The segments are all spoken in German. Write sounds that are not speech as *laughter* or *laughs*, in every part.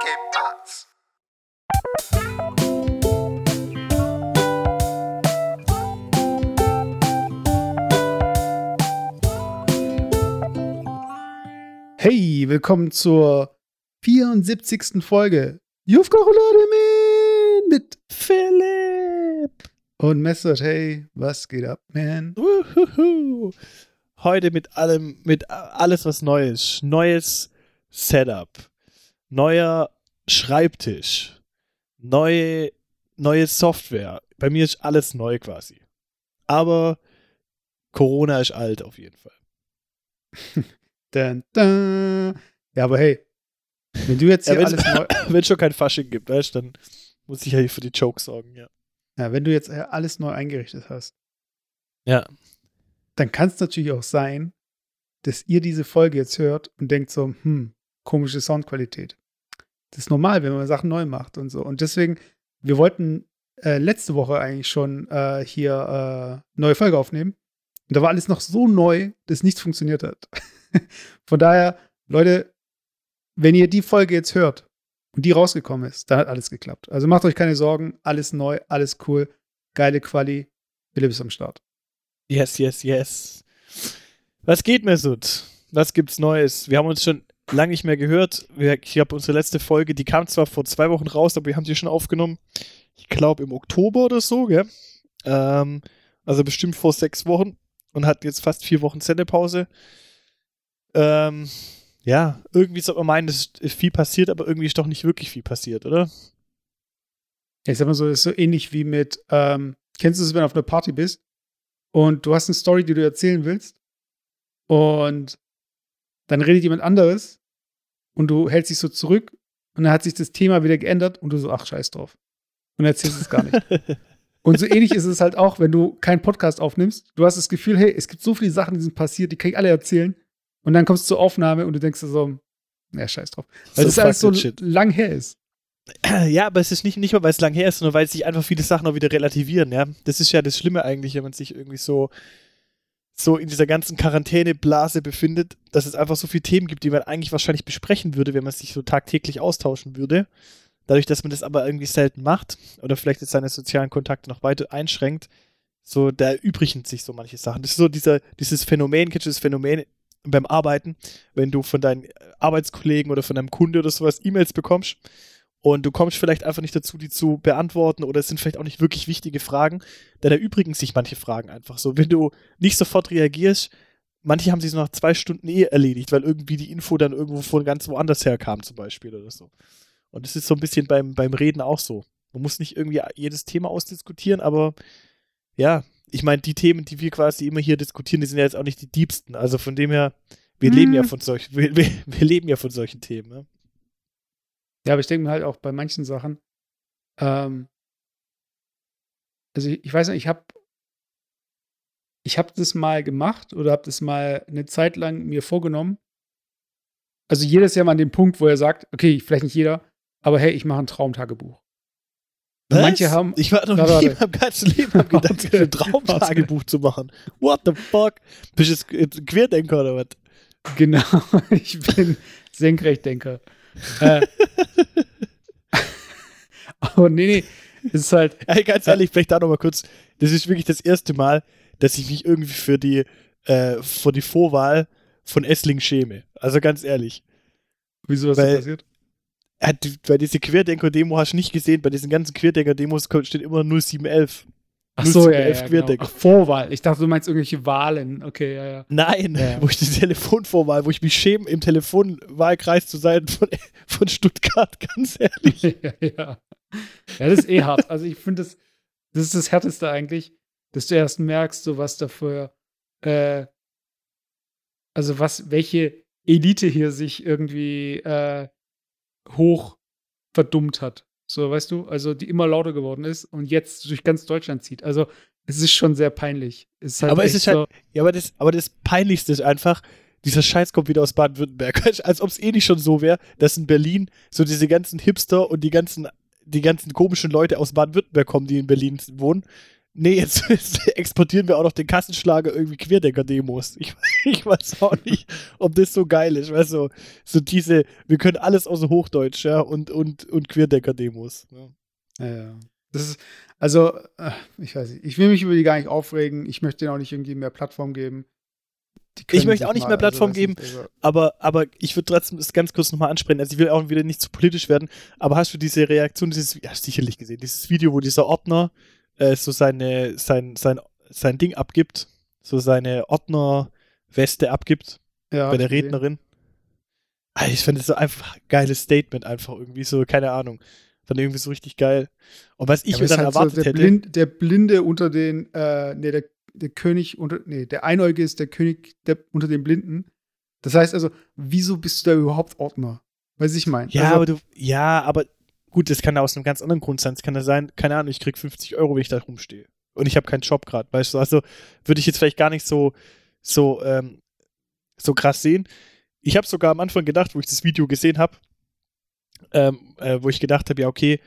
¿Qué pasa? Hey, willkommen zur 74. Folge Jufka Roulade Man mit Philipp und Messert. Hey, was geht ab, man? Uhuhu. Heute mit allem, mit alles was Neues. Neues Setup. Neuer Schreibtisch. Neue, neue Software. Bei mir ist alles neu quasi. Aber Corona ist alt auf jeden Fall. *laughs* Dun, dun. Ja, aber hey, wenn du jetzt Ja, hier wenn alles neu, *laughs* es schon kein Fasching gibt, weißt, dann muss ich ja hier für die Jokes sorgen, ja. ja, wenn du jetzt äh, alles neu eingerichtet hast, Ja. dann kann es natürlich auch sein, dass ihr diese Folge jetzt hört und denkt so, hm, komische Soundqualität. Das ist normal, wenn man Sachen neu macht und so. Und deswegen, wir wollten äh, letzte Woche eigentlich schon äh, hier äh, neue Folge aufnehmen. Und da war alles noch so neu, dass nichts funktioniert hat. *laughs* Von daher, Leute, wenn ihr die Folge jetzt hört und die rausgekommen ist, dann hat alles geklappt. Also macht euch keine Sorgen, alles neu, alles cool, geile Quali. Philipp ist am Start. Yes, yes, yes. Was geht, Mesut? Was gibt's Neues? Wir haben uns schon lange nicht mehr gehört. Ich habe unsere letzte Folge, die kam zwar vor zwei Wochen raus, aber wir haben sie schon aufgenommen. Ich glaube im Oktober oder so, gell? Ähm, also bestimmt vor sechs Wochen und hat jetzt fast vier Wochen Sendepause. Ähm, ja, irgendwie sollte man meinen, es ist viel passiert, aber irgendwie ist doch nicht wirklich viel passiert, oder? Ich sag mal so, ist so ähnlich wie mit, ähm, kennst du es, wenn du auf einer Party bist und du hast eine Story, die du erzählen willst und dann redet jemand anderes und du hältst dich so zurück und dann hat sich das Thema wieder geändert und du so, ach, scheiß drauf. Und erzählst es gar nicht. *laughs* und so ähnlich ist es halt auch, wenn du keinen Podcast aufnimmst. Du hast das Gefühl, hey, es gibt so viele Sachen, die sind passiert, die kann ich alle erzählen. Und dann kommst du zur Aufnahme und du denkst dir so, ja, scheiß drauf. Weil So das alles so shit. lang her ist. *clears throat* Ja, aber es ist nicht, nicht mal, weil es lang her ist, sondern weil sich einfach viele Sachen auch wieder relativieren, ja. Das ist ja das Schlimme eigentlich, wenn man sich irgendwie so, so in dieser ganzen Quarantäneblase befindet, dass es einfach so viele Themen gibt, die man eigentlich wahrscheinlich besprechen würde, wenn man sich so tagtäglich austauschen würde. Dadurch, dass man das aber irgendwie selten macht oder vielleicht jetzt seine sozialen Kontakte noch weiter einschränkt, so, da erübrigen sich so manche Sachen. Das ist so dieser, dieses Phänomen, kennst du das Phänomen beim Arbeiten, wenn du von deinen Arbeitskollegen oder von deinem Kunde oder sowas E-Mails bekommst und du kommst vielleicht einfach nicht dazu, die zu beantworten oder es sind vielleicht auch nicht wirklich wichtige Fragen, dann erübrigen sich manche Fragen einfach so. Wenn du nicht sofort reagierst, manche haben sich so nach zwei Stunden eh erledigt, weil irgendwie die Info dann irgendwo von ganz woanders herkam zum Beispiel oder so. Und es ist so ein bisschen beim, beim Reden auch so. Man muss nicht irgendwie jedes Thema ausdiskutieren, aber ja, ich meine, die Themen, die wir quasi immer hier diskutieren, die sind ja jetzt auch nicht die diebsten. Also von dem her, wir Hm. leben ja von solchen, wir, wir, wir leben ja von solchen Themen. Ne? Ja, aber ich denke mir halt auch bei manchen Sachen, ähm, also ich, ich weiß nicht, ich habe ich habe das mal gemacht oder habe das mal eine Zeit lang mir vorgenommen. Also jedes Jahr mal an dem Punkt, wo er sagt, okay, vielleicht nicht jeder, aber hey, ich mache ein Traumtagebuch. Und Manche haben, Ich war noch Warte, nie warte. im ganzen Leben hab *laughs* gedacht, Okay, ein Traumtagebuch zu machen. What the fuck? Bist du jetzt Querdenker oder was? genau, *laughs* ich bin Senkrechtdenker. Äh, *laughs* aber nee, nee, es ist halt, Ey, ganz ehrlich, vielleicht da noch mal kurz. Das ist wirklich das erste Mal, dass ich mich irgendwie für die, äh, für die Vorwahl von Essling schäme. Also ganz ehrlich. wieso ist das Weil- passiert? Äh, du- Bei dieser Querdenker-Demo hast du nicht gesehen, bei diesen ganzen Querdenker-Demos steht immer 0711. Ach so, ja, ja, 0711 ja genau. Ach, Vorwahl. Ich dachte, du meinst irgendwelche Wahlen. Okay, ja, ja. Nein, ja. *laughs* wo ich die Telefonvorwahl, wo ich mich schäme, im Telefonwahlkreis zu sein von, *laughs* von Stuttgart, *laughs* ganz ehrlich. ja, ja. Ja, das ist eh hart. Also ich finde, das, das ist das Härteste eigentlich, dass du erst merkst, so was dafür, äh, also was, welche Elite hier sich irgendwie äh, hoch verdummt hat. So, weißt du? Also die immer lauter geworden ist und jetzt durch ganz Deutschland zieht. Also es ist schon sehr peinlich. Es ist halt aber es ist halt, so, ja, aber das, aber das Peinlichste ist einfach, dieser Scheiß kommt wieder aus Baden-Württemberg. *laughs* Als ob es eh nicht schon so wäre, dass in Berlin so diese ganzen Hipster und die ganzen, die ganzen komischen Leute aus Baden-Württemberg kommen, die in Berlin wohnen. Nee, jetzt, *laughs* jetzt exportieren wir auch noch den Kassenschlager irgendwie Querdecker-Demos. Ich, *laughs* ich weiß auch nicht, ob das so geil ist. Weißt du, so diese, wir können alles außer Hochdeutsch, ja, und, und, und Querdecker-Demos. Ja. Ja, ja. Das ist, also, äh, ich weiß nicht, ich will mich über die gar nicht aufregen. Ich möchte denen auch nicht irgendwie mehr Plattform geben. Ich möchte auch nicht mehr Plattform also, geben, also. aber, aber ich würde trotzdem das ganz kurz nochmal ansprechen. Also ich will auch wieder nicht zu politisch werden, aber hast du diese Reaktion, dieses, ja, sicherlich gesehen, dieses Video, wo dieser Ordner äh, so seine, sein, sein, sein Ding abgibt, so seine Ordnerweste abgibt ja, bei der Rednerin. Also ich finde das so einfach ein geiles Statement, einfach irgendwie so, keine Ahnung. Dann irgendwie so richtig geil. Und was ich ja, mir dann halt erwartet so der hätte. Blind, der Blinde unter den, äh, nee, der, der König unter, nee, der Einäugige ist der König der, unter den Blinden. Das heißt also, wieso bist du da überhaupt Ordner? Weiß ich mein. Ja, also, aber du, ja, aber gut, das kann ja aus einem ganz anderen Grund sein. Es kann ja sein, keine Ahnung, ich krieg 50 Euro, wenn ich da rumstehe. Und ich habe keinen Job gerade, weißt du? Also würde ich jetzt vielleicht gar nicht so, so, ähm, so krass sehen. Ich habe sogar am Anfang gedacht, wo ich das Video gesehen habe, ähm, äh, wo ich gedacht habe, ja, okay,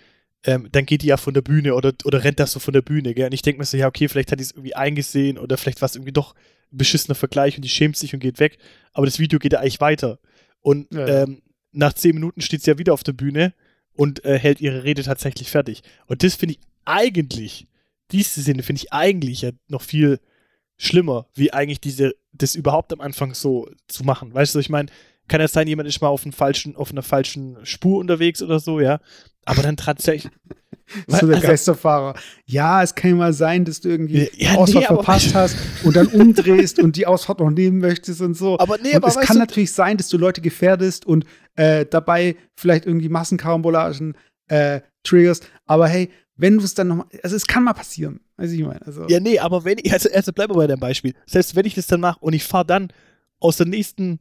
ähm, dann geht die ja von der Bühne oder, oder rennt das so von der Bühne, gell? Und ich denke mir so, ja, okay, vielleicht hat die es irgendwie eingesehen oder vielleicht war es irgendwie doch ein beschissener Vergleich und die schämt sich und geht weg. Aber das Video geht ja eigentlich weiter. Und ja, ja. Ähm, nach zehn Minuten steht sie ja wieder auf der Bühne und äh, hält ihre Rede tatsächlich fertig. Und das finde ich eigentlich, diese Szene finde ich eigentlich ja noch viel schlimmer, wie eigentlich diese, das überhaupt am Anfang so zu machen. Weißt du, ich meine, kann es sein, jemand ist mal auf, falschen, auf einer falschen Spur unterwegs oder so, ja. Aber dann tatsächlich. So der also, Geisterfahrer. Ja, es kann ja mal sein, dass du irgendwie ja, Ausfahrt nee, verpasst *laughs* hast und dann umdrehst und die Ausfahrt noch nehmen möchtest und so. Aber nee, und aber es kann natürlich sein, dass du Leute gefährdest und äh, dabei vielleicht irgendwie Massenkarambolagen äh, triggerst. Aber hey, wenn du es dann nochmal, also es kann mal passieren. Weiß ich meine. Also. Ja, nee, aber wenn ich, also, also bleib mal bei deinem Beispiel. Selbst wenn ich das dann mache und ich fahre dann aus der nächsten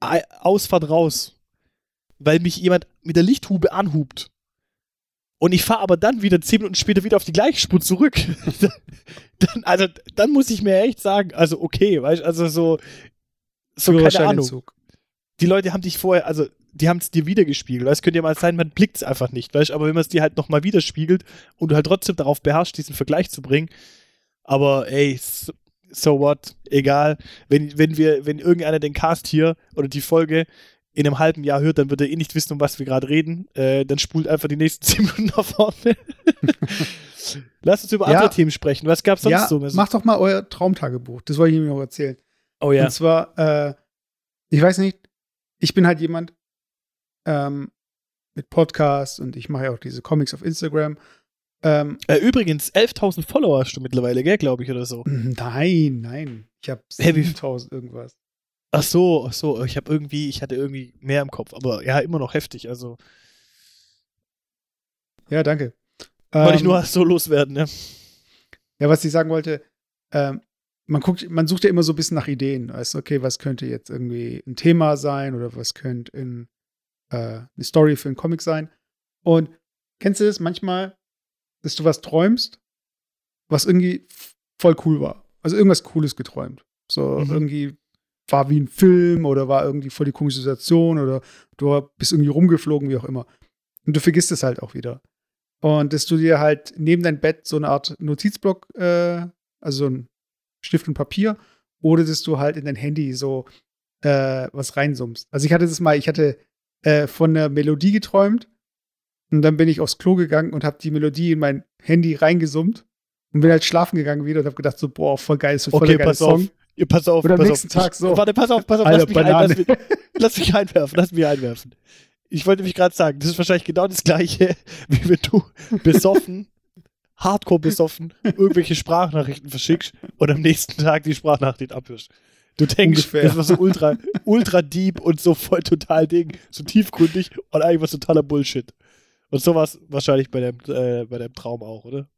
Ausfahrt raus, weil mich jemand mit der Lichthube anhubt. Und ich fahre aber dann wieder zehn Minuten später wieder auf die gleiche Spur zurück. *laughs* dann, also, dann muss ich mir echt sagen, also okay, weißt also so, so keine Ahnung. Die Leute haben dich vorher, also die haben es dir wiedergespiegelt. Es könnte ja mal sein, man blickt es einfach nicht, weißt aber wenn man es dir halt nochmal widerspiegelt und du halt trotzdem darauf beherrschst, diesen Vergleich zu bringen, aber ey, so, so what, egal. Wenn, wenn wir, wenn irgendeiner den Cast hier oder die Folge in einem halben Jahr hört, dann wird er eh nicht wissen, um was wir gerade reden. Äh, dann spult einfach die nächsten *laughs* zehn Minuten nach vorne. *laughs* Lass uns über ja. andere Themen sprechen. Was gab's sonst ja, so? Macht doch mal euer Traumtagebuch. Das wollte ich mir noch erzählen. Oh ja. Und zwar, äh, ich weiß nicht, ich bin halt jemand ähm, mit Podcasts und ich mache ja auch diese Comics auf Instagram ähm, äh, übrigens, 11.000 Follower hast du mittlerweile, gell, glaube ich, oder so. Nein, nein. Ich habe 7.000 irgendwas. Ach so, ach so. Ich habe irgendwie, ich hatte irgendwie mehr im Kopf, aber ja, immer noch heftig, also. Ja, danke. Wollte ähm, ich nur so loswerden, ne? Ja, was ich sagen wollte, ähm, man guckt, man sucht ja immer so ein bisschen nach Ideen. Weißt du, okay, was könnte jetzt irgendwie ein Thema sein oder was könnte in, äh, eine Story für einen Comic sein. Und kennst du das manchmal? dass du was träumst, was irgendwie voll cool war. Also irgendwas Cooles geträumt. So mhm. irgendwie war wie ein Film oder war irgendwie voll die komische Situation oder du bist irgendwie rumgeflogen, wie auch immer. Und du vergisst es halt auch wieder. Und dass du dir halt neben dein Bett so eine Art Notizblock, äh, also so ein Stift und Papier, oder dass du halt in dein Handy so äh, was reinsummst. Also ich hatte das mal, ich hatte äh, von einer Melodie geträumt und dann bin ich aufs Klo gegangen und habe die Melodie in mein Handy reingesummt und bin halt schlafen gegangen wieder und habe gedacht so, boah, voll geil, ist voll okay, pass Song. Auf. Ihr pass auf, am pass nächsten auf. Tag so. Warte, pass auf, pass auf, lass mich, ein, lass, mich, lass mich einwerfen, lass mich einwerfen. Ich wollte mich gerade sagen, das ist wahrscheinlich genau das gleiche, *laughs* wie wenn du besoffen, *laughs* hardcore besoffen, irgendwelche Sprachnachrichten verschickst und am nächsten Tag die Sprachnachricht abhörst. Du denkst, Ungefähr. das war so ultra, ultra deep und so voll total Ding, so tiefgründig und eigentlich was totaler Bullshit. Und sowas wahrscheinlich bei dem, äh, bei dem Traum auch, oder?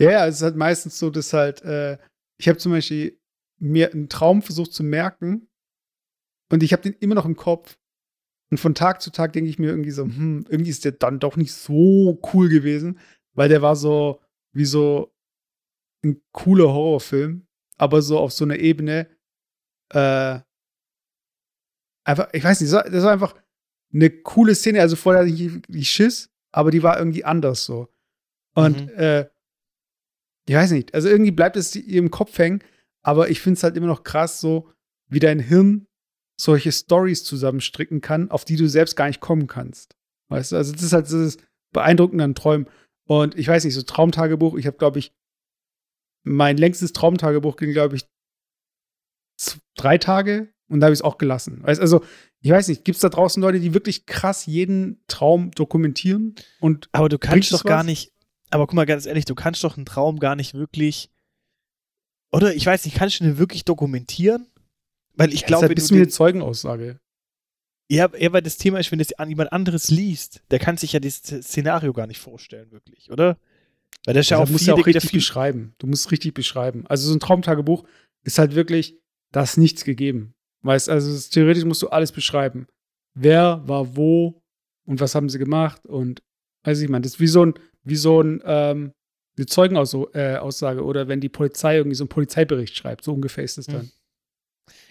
Ja, es ist halt meistens so, dass halt, äh, ich habe zum Beispiel mir einen Traum versucht zu merken und ich habe den immer noch im Kopf. Und von Tag zu Tag denke ich mir irgendwie so, hm, irgendwie ist der dann doch nicht so cool gewesen, weil der war so wie so ein cooler Horrorfilm, aber so auf so einer Ebene, äh, einfach, ich weiß nicht, das war einfach eine coole Szene. Also vorher hatte ich, ich Schiss, aber die war irgendwie anders so. Und mhm. äh, ich weiß nicht, also irgendwie bleibt es ihr im Kopf hängen, aber ich finde es halt immer noch krass, so wie dein Hirn solche Stories zusammenstricken kann, auf die du selbst gar nicht kommen kannst. Weißt du, also das ist halt das Beeindruckende an Träumen. Und ich weiß nicht, so Traumtagebuch, ich habe, glaube ich, mein längstes Traumtagebuch ging, glaube ich, drei Tage und da habe ich es auch gelassen. Weißt, also, ich weiß nicht, gibt es da draußen Leute, die wirklich krass jeden Traum dokumentieren? Und aber du kannst doch gar nicht, aber guck mal ganz ehrlich, du kannst doch einen Traum gar nicht wirklich, oder ich weiß nicht, kannst du den wirklich dokumentieren? Weil ich ja, glaube, das ist halt eine Zeugenaussage. Ja, ja, weil das Thema ist, wenn das an jemand anderes liest, der kann sich ja das Szenario gar nicht vorstellen, wirklich, oder? Weil das ist ja auch, musst ja auch richtig beschreiben. Du musst richtig beschreiben. Also so ein Traumtagebuch ist halt wirklich, da ist nichts gegeben. Weißt, also ist, theoretisch musst du alles beschreiben. Wer war wo und was haben sie gemacht und weiß ich, man, das ist wie so ein, wie so ein, ähm, eine Zeugenaussage äh, oder wenn die Polizei irgendwie so einen Polizeibericht schreibt, so ungefähr ist es dann.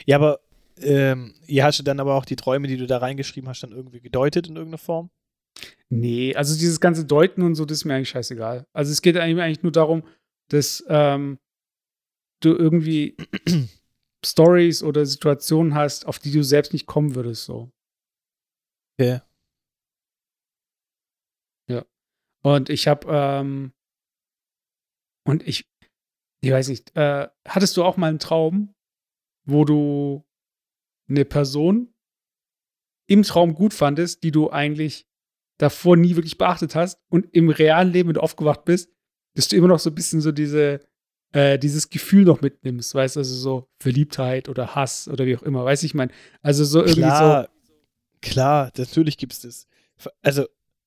Ja, aber ähm, hier hast du dann aber auch die Träume, die du da reingeschrieben hast, dann irgendwie gedeutet in irgendeiner Form? Nee, also dieses ganze Deuten und so, das ist mir eigentlich scheißegal. Also es geht eigentlich nur darum, dass ähm, du irgendwie *clears throat* Stories oder Situationen hast, auf die du selbst nicht kommen würdest, so. Okay. Ja. Und ich habe, ähm, und ich, ich weiß nicht, äh, hattest du auch mal einen Traum, wo du eine Person im Traum gut fandest, die du eigentlich davor nie wirklich beachtet hast und im realen Leben, wenn du aufgewacht bist, dass du immer noch so ein bisschen so diese, äh, dieses Gefühl noch mitnimmst, weißt du, also so Verliebtheit oder Hass oder wie auch immer, weiß ich mein. Also so irgendwie klar, so. Klar, natürlich gibt es das. Also,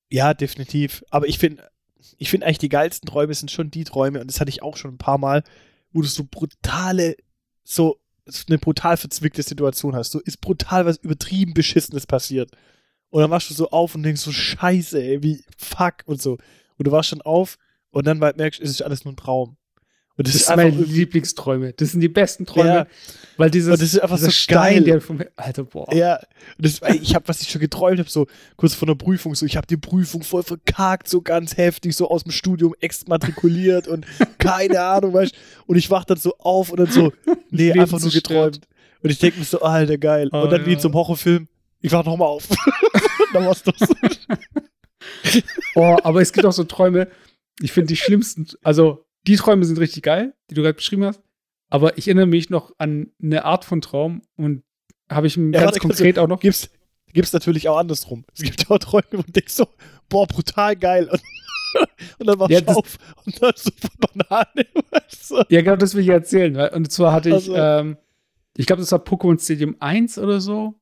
ja, definitiv. Aber ich finde, ich finde eigentlich die geilsten Träume sind schon die Träume, und das hatte ich auch schon ein paar Mal, wo du so brutale, so eine brutal verzwickte Situation hast. So ist brutal was übertrieben Beschissenes passiert. Und dann wachst du so auf und denkst so, scheiße, ey, wie fuck und so. Und du wachst schon auf und dann merkst du, es ist alles nur ein Traum. Und das, das sind meine Lieblingsträume. Das sind die besten Träume, ja. weil dieses, und das ist einfach so Stein, geil. der vom Alter, boah. Ja, und das, ich habe, was ich schon geträumt habe, so kurz vor der Prüfung, so ich habe die Prüfung voll verkackt, so ganz heftig, so aus dem Studium exmatrikuliert und *laughs* keine Ahnung, weißt Und ich wach dann so auf und dann so, *laughs* nee, einfach nur geträumt. Und ich denke mir so, alter, geil. Oh, und dann ja. wie zum Horrorfilm, ich wach nochmal auf. *laughs* dann war's das. oh, aber es gibt auch so Träume, ich finde die schlimmsten, also die Träume sind richtig geil, die du gerade beschrieben hast. Aber ich erinnere mich noch an eine Art von Traum und habe ich ja, ganz konkret auch noch. Gibt's, gibt's natürlich auch andersrum. Es gibt auch Träume, wo du denkst so, boah, brutal geil. Und, *laughs* und dann war ja, auf und dann so Banane. *laughs* Weißt du? Ja, genau, das will ich erzählen. Und zwar hatte ich, also. ähm, ich glaube, das war Pokémon Stadium 1 oder so.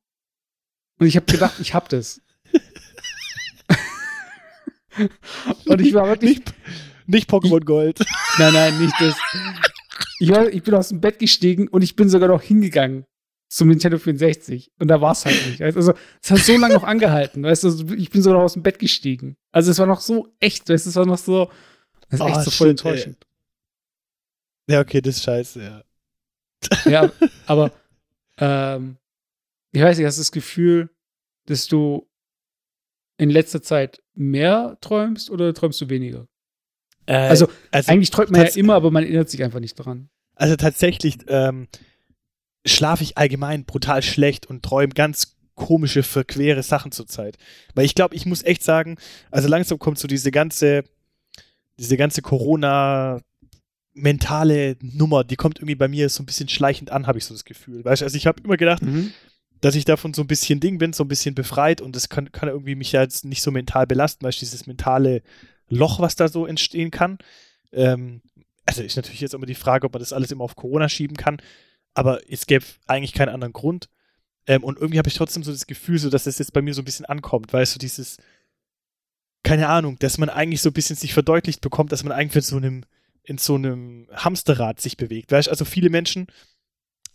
Und ich habe gedacht, ich habe das. *laughs* und ich war wirklich. Nicht, nicht Pokémon Gold. *laughs* Nein, nein, nicht das. Ich, war, ich bin aus dem Bett gestiegen und ich bin sogar noch hingegangen zum Nintendo 64. Und da war es halt nicht. Also, es hat so lange noch angehalten. Weißt du, ich bin sogar noch aus dem Bett gestiegen. Also, es war noch so echt. Weißt du, es war noch so. Das ist oh, echt so voll shit, enttäuschend. Ey. Ja, okay, das ist scheiße, ja. *laughs* Ja, *laughs* aber ähm, ich weiß nicht, hast du das Gefühl, dass du in letzter Zeit mehr träumst oder träumst du weniger? Äh, also, also, eigentlich träumt man ja immer, aber man erinnert sich einfach nicht dran. Also tatsächlich ähm, schlafe ich allgemein brutal schlecht und träume ganz komische, verquere Sachen zurzeit. Weil ich glaube, ich muss echt sagen, also langsam kommt so diese ganze, diese ganze Corona- mentale Nummer, die kommt irgendwie bei mir so ein bisschen schleichend an, habe ich so das Gefühl. Weißt du, also ich habe immer gedacht, mhm. dass ich davon so ein bisschen Ding bin, so ein bisschen befreit und das kann, kann irgendwie mich ja jetzt nicht so mental belasten, weil ich dieses mentale Loch, was da so entstehen kann. Ähm, also ist natürlich jetzt immer die Frage, ob man das alles immer auf Corona schieben kann, aber es gäbe eigentlich keinen anderen Grund. Ähm, und irgendwie habe ich trotzdem so das Gefühl, so dass das jetzt bei mir so ein bisschen ankommt, weißt du, dieses, keine Ahnung, dass man eigentlich so ein bisschen sich verdeutlicht bekommt, dass man eigentlich in so einem, in so einem Hamsterrad sich bewegt. Weißt du, also viele Menschen,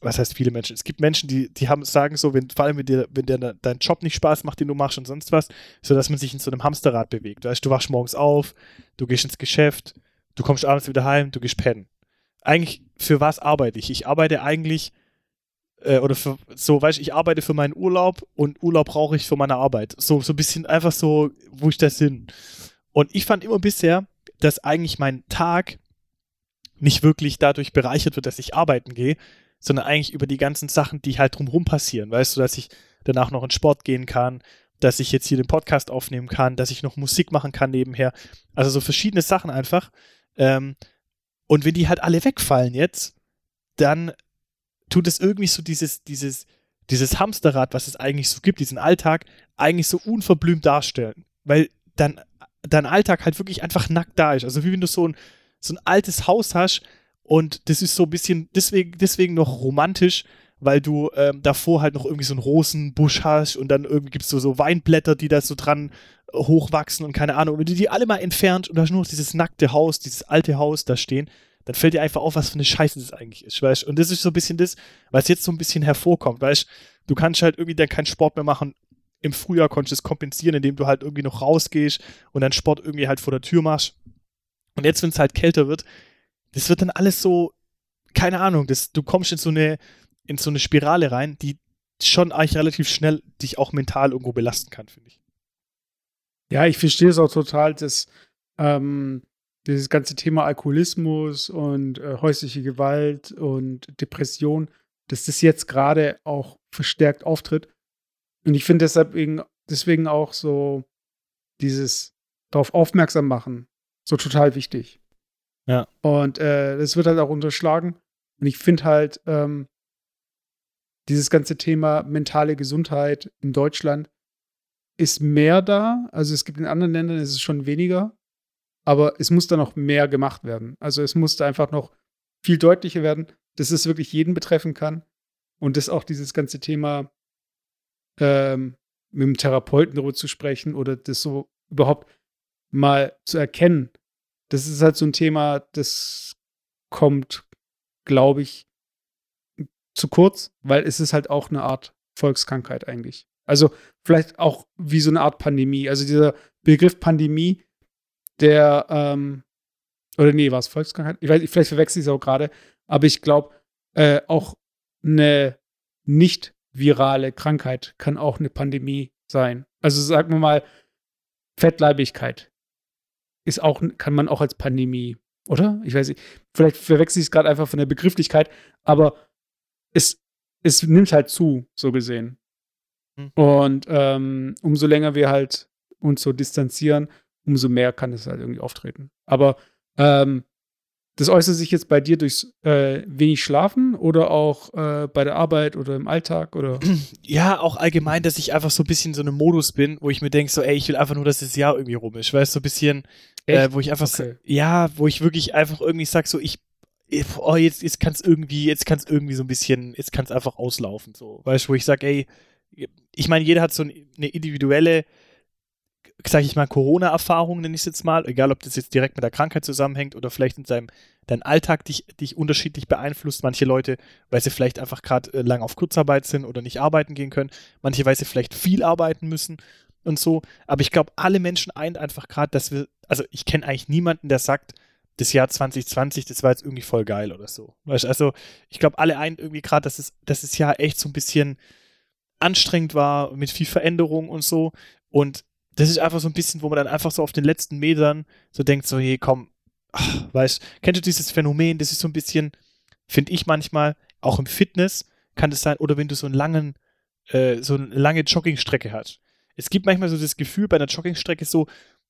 was heißt viele Menschen? Es gibt Menschen, die, die haben, sagen so, wenn, vor allem wenn dir, wenn dir dein Job nicht Spaß macht, den du machst und sonst was, so dass man sich in so einem Hamsterrad bewegt. Weißt du, wachst morgens auf, du gehst ins Geschäft, du kommst abends wieder heim, du gehst pennen. Eigentlich, für was arbeite ich? Ich arbeite eigentlich, äh, oder für, so, weißt du, ich arbeite für meinen Urlaub und Urlaub brauche ich für meine Arbeit. So, so ein bisschen einfach so, wo ich das hin. Und ich fand immer bisher, dass eigentlich mein Tag nicht wirklich dadurch bereichert wird, dass ich arbeiten gehe, sondern eigentlich über die ganzen Sachen, die halt drumherum passieren. Weißt du, dass ich danach noch in Sport gehen kann, dass ich jetzt hier den Podcast aufnehmen kann, dass ich noch Musik machen kann nebenher. Also so verschiedene Sachen einfach. Ähm, und wenn die halt alle wegfallen jetzt, dann tut es irgendwie so dieses, dieses, dieses Hamsterrad, was es eigentlich so gibt, diesen Alltag, eigentlich so unverblümt darstellen. Weil dann dein Alltag halt wirklich einfach nackt da ist. Also wie wenn du so ein, so ein altes Haus hast und das ist so ein bisschen deswegen, deswegen noch romantisch, weil du ähm, davor halt noch irgendwie so einen Rosenbusch hast und dann irgendwie es so, so Weinblätter, die da so dran äh, hochwachsen und keine Ahnung. Und wenn du die alle mal entfernt und da hast nur noch dieses nackte Haus, dieses alte Haus da stehen, dann fällt dir einfach auf, was für eine Scheiße das eigentlich ist, weißt Und das ist so ein bisschen das, was jetzt so ein bisschen hervorkommt, weißt du? kannst halt irgendwie dann keinen Sport mehr machen. Im Frühjahr konntest du es kompensieren, indem du halt irgendwie noch rausgehst und dann Sport irgendwie halt vor der Tür machst. Und jetzt, wenn es halt kälter wird, das wird dann alles so, keine Ahnung, das, du kommst in so eine, in so eine Spirale rein, die schon eigentlich relativ schnell dich auch mental irgendwo belasten kann, finde ich. Ja, ich verstehe es auch total, dass ähm, dieses ganze Thema Alkoholismus und äh, häusliche Gewalt und Depression, dass das jetzt gerade auch verstärkt auftritt. Und ich finde deshalb deswegen auch so dieses darauf aufmerksam machen so total wichtig. Ja. Und äh, das wird halt auch unterschlagen. Und ich finde halt ähm, dieses ganze Thema mentale Gesundheit in Deutschland ist mehr da. Also es gibt in anderen Ländern ist es schon weniger, aber es muss da noch mehr gemacht werden. Also es muss da einfach noch viel deutlicher werden, dass es wirklich jeden betreffen kann und dass auch dieses ganze Thema ähm, mit dem Therapeuten darüber zu sprechen oder das so überhaupt mal zu erkennen. Das ist halt so ein Thema, das kommt, glaube ich, zu kurz, weil es ist halt auch eine Art Volkskrankheit eigentlich. Also vielleicht auch wie so eine Art Pandemie. Also dieser Begriff Pandemie, der, ähm, oder nee, war es Volkskrankheit? Ich weiß, vielleicht verwechsel ich es auch gerade, aber ich glaube, äh, auch eine nicht virale Krankheit kann auch eine Pandemie sein. Also sagen wir mal Fettleibigkeit ist auch, kann man auch als Pandemie, oder? Ich weiß nicht, vielleicht verwechsel ich es gerade einfach von der Begrifflichkeit, aber es, es nimmt halt zu, so gesehen. Mhm. Und ähm, umso länger wir halt uns so distanzieren, umso mehr kann es halt irgendwie auftreten. Aber ähm, das äußert sich jetzt bei dir durch äh, wenig Schlafen oder auch äh, bei der Arbeit oder im Alltag oder? *clears throat* Ja, auch allgemein, dass ich einfach so ein bisschen so einem Modus bin, wo ich mir denke, so, ey, ich will einfach nur, dass das Jahr irgendwie rum ist. Weißt du, so ein bisschen, äh, wo ich einfach, okay. ja, wo ich wirklich einfach irgendwie sag, so, ich, oh, jetzt, jetzt kann es irgendwie, jetzt kann es irgendwie so ein bisschen, jetzt kann es einfach auslaufen, so. Weißt du, wo ich sag, ey, ich meine, jeder hat so eine individuelle sage ich mal, Corona-Erfahrung, nenne ich es jetzt mal, egal ob das jetzt direkt mit der Krankheit zusammenhängt oder vielleicht in seinem dein Alltag dich, dich unterschiedlich beeinflusst. Manche Leute, weil sie vielleicht einfach gerade äh, lang auf Kurzarbeit sind oder nicht arbeiten gehen können, manche, weil sie vielleicht viel arbeiten müssen und so. Aber ich glaube, alle Menschen eint einfach gerade, dass wir, also ich kenne eigentlich niemanden, der sagt, das Jahr 2020, das war jetzt irgendwie voll geil oder so. Weißt, also ich glaube, alle eint irgendwie gerade, dass es, dass das Jahr echt so ein bisschen anstrengend war, mit viel Veränderung und so. Und das ist einfach so ein bisschen, wo man dann einfach so auf den letzten Metern so denkt, so, hey, komm, ach, weißt, kennst du dieses Phänomen, das ist so ein bisschen, finde ich manchmal, auch im Fitness kann das sein, oder wenn du so einen langen, äh, so eine lange Joggingstrecke hast. Es gibt manchmal so das Gefühl bei einer Joggingstrecke so,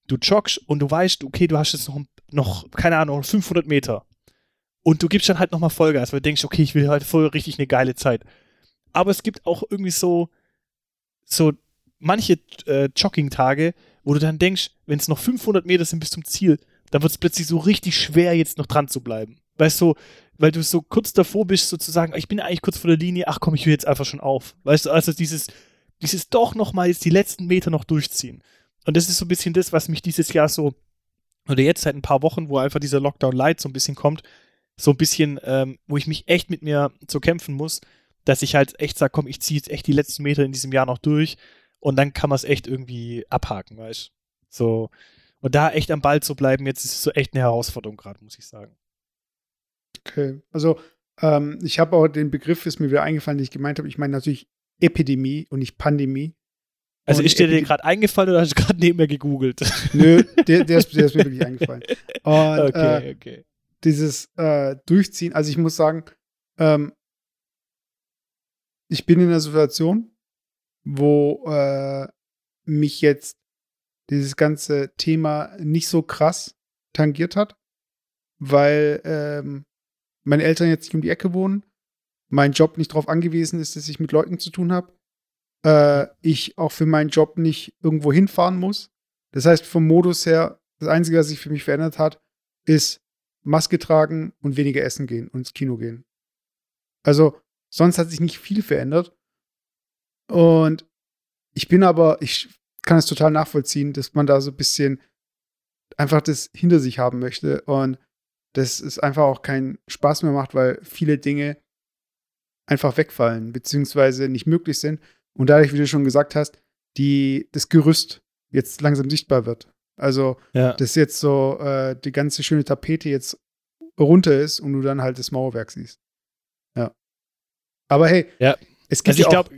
du joggst und du weißt, okay, du hast jetzt noch, noch keine Ahnung, 500 Meter. Und du gibst dann halt nochmal Vollgas, weil du denkst, okay, ich will halt voll richtig eine geile Zeit. Aber es gibt auch irgendwie so, so manche äh, Jogging-Tage, wo du dann denkst, wenn es noch 500 Meter sind bis zum Ziel, dann wird es plötzlich so richtig schwer, jetzt noch dran zu bleiben. Weißt du, weil du so kurz davor bist, sozusagen, ich bin eigentlich kurz vor der Linie, ach komm, ich höre jetzt einfach schon auf. Weißt du, also dieses, dieses doch noch mal jetzt die letzten Meter noch durchziehen. Und das ist so ein bisschen das, was mich dieses Jahr so, oder jetzt seit ein paar Wochen, wo einfach dieser Lockdown Light so ein bisschen kommt, so ein bisschen, ähm, wo ich mich echt mit mir zu kämpfen muss, dass ich halt echt sage, komm, ich ziehe jetzt echt die letzten Meter in diesem Jahr noch durch und dann kann man es echt irgendwie abhaken, weißt So. Und da echt am Ball zu bleiben, jetzt ist es so echt eine Herausforderung gerade, muss ich sagen. Okay, also ähm, ich habe auch den Begriff, ist mir wieder eingefallen, den ich gemeint habe. Ich meine natürlich Epidemie und nicht Pandemie. Also ist dir den gerade eingefallen oder hast du gerade neben mir gegoogelt? *laughs* Nö, der, der, ist, der, ist, mir wirklich eingefallen. Und, *laughs* okay, äh, okay. dieses äh, Durchziehen, also ich muss sagen, ähm, ich bin in einer Situation, wo äh, mich jetzt dieses ganze Thema nicht so krass tangiert hat, weil ähm, meine Eltern jetzt nicht um die Ecke wohnen, mein Job nicht darauf angewiesen ist, dass ich mit Leuten zu tun habe, äh, ich auch für meinen Job nicht irgendwo hinfahren muss. Das heißt, vom Modus her, das Einzige, was sich für mich verändert hat, ist Maske tragen und weniger essen gehen und ins Kino gehen. Also, sonst hat sich nicht viel verändert. Und ich bin aber, ich kann es total nachvollziehen, dass man da so ein bisschen einfach das hinter sich haben möchte und dass es einfach auch keinen Spaß mehr macht, weil viele Dinge einfach wegfallen, beziehungsweise nicht möglich sind. Und dadurch, wie du schon gesagt hast, die, das Gerüst jetzt langsam sichtbar wird. Also, ja. dass jetzt so äh, die ganze schöne Tapete jetzt runter ist und du dann halt das Mauerwerk siehst. Ja. Aber hey, ja. es gibt also ich glaube,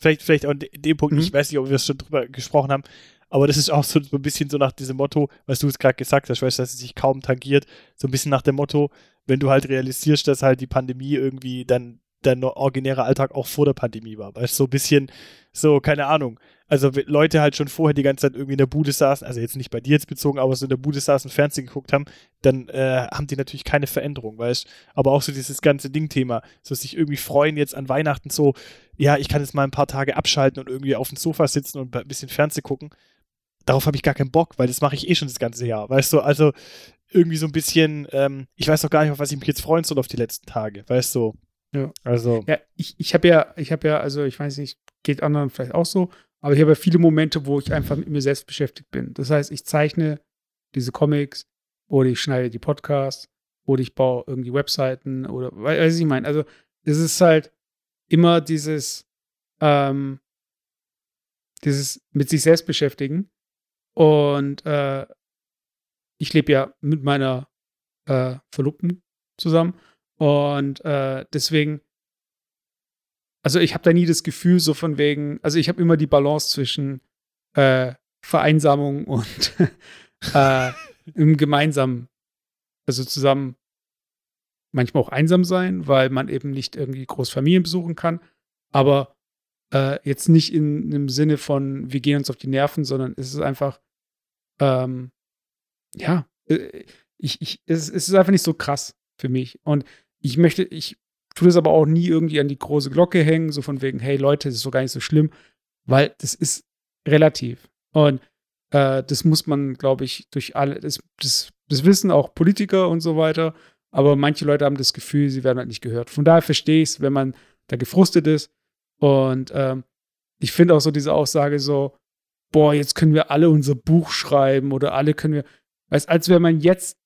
vielleicht, vielleicht auch in dem Punkt, mhm. ich weiß nicht, ob wir schon drüber gesprochen haben, aber das ist auch so, so ein bisschen so nach diesem Motto, was du es gerade gesagt hast, weißt du, dass es sich kaum tangiert, so ein bisschen nach dem Motto, wenn du halt realisierst, dass halt die Pandemie irgendwie dann dein originärer Alltag auch vor der Pandemie war. Weißt du, so ein bisschen, so, keine Ahnung. Also Leute halt schon vorher die ganze Zeit irgendwie in der Bude saßen, also jetzt nicht bei dir jetzt bezogen, aber so in der Bude saßen, Fernsehen geguckt haben, dann äh, haben die natürlich keine Veränderung, weißt Aber auch so dieses ganze Ding-Thema, so sich irgendwie freuen jetzt an Weihnachten so, ja, ich kann jetzt mal ein paar Tage abschalten und irgendwie auf dem Sofa sitzen und ein bisschen Fernsehen gucken. Darauf habe ich gar keinen Bock, weil das mache ich eh schon das ganze Jahr, weißt du? Also irgendwie so ein bisschen, ähm, ich weiß doch gar nicht, auf was ich mich jetzt freuen soll auf die letzten Tage, weißt du? Ja. Also. Ja, ich, ich habe ja, ich habe ja, also ich weiß nicht, geht anderen vielleicht auch so, aber ich habe ja viele Momente, wo ich einfach mit mir selbst beschäftigt bin. Das heißt, ich zeichne diese Comics oder ich schneide die Podcasts oder ich baue irgendwie Webseiten oder weiß ich meine. Also es ist halt immer dieses, ähm, dieses mit sich selbst beschäftigen. Und äh, ich lebe ja mit meiner äh, Verlobten zusammen. Und äh, deswegen, also ich habe da nie das Gefühl so von wegen, also ich habe immer die Balance zwischen äh, Vereinsamung und *laughs* äh, im gemeinsamen, also zusammen manchmal auch einsam sein, weil man eben nicht irgendwie groß Familien besuchen kann, aber äh, jetzt nicht in einem Sinne von, wir gehen uns auf die Nerven, sondern es ist einfach, ähm, ja, äh, ich, ich, es, es ist einfach nicht so krass für mich. Und ich möchte, ich tue das aber auch nie irgendwie an die große Glocke hängen, so von wegen, hey Leute, das ist so gar nicht so schlimm, weil das ist relativ. Und äh, das muss man, glaube ich, durch alle, das, das, das wissen auch Politiker und so weiter, aber manche Leute haben das Gefühl, sie werden halt nicht gehört. Von daher verstehe ich es, wenn man da gefrustet ist. Und ähm, ich finde auch so diese Aussage so, boah, jetzt können wir alle unser Buch schreiben oder alle können wir, weißt, als wäre man jetzt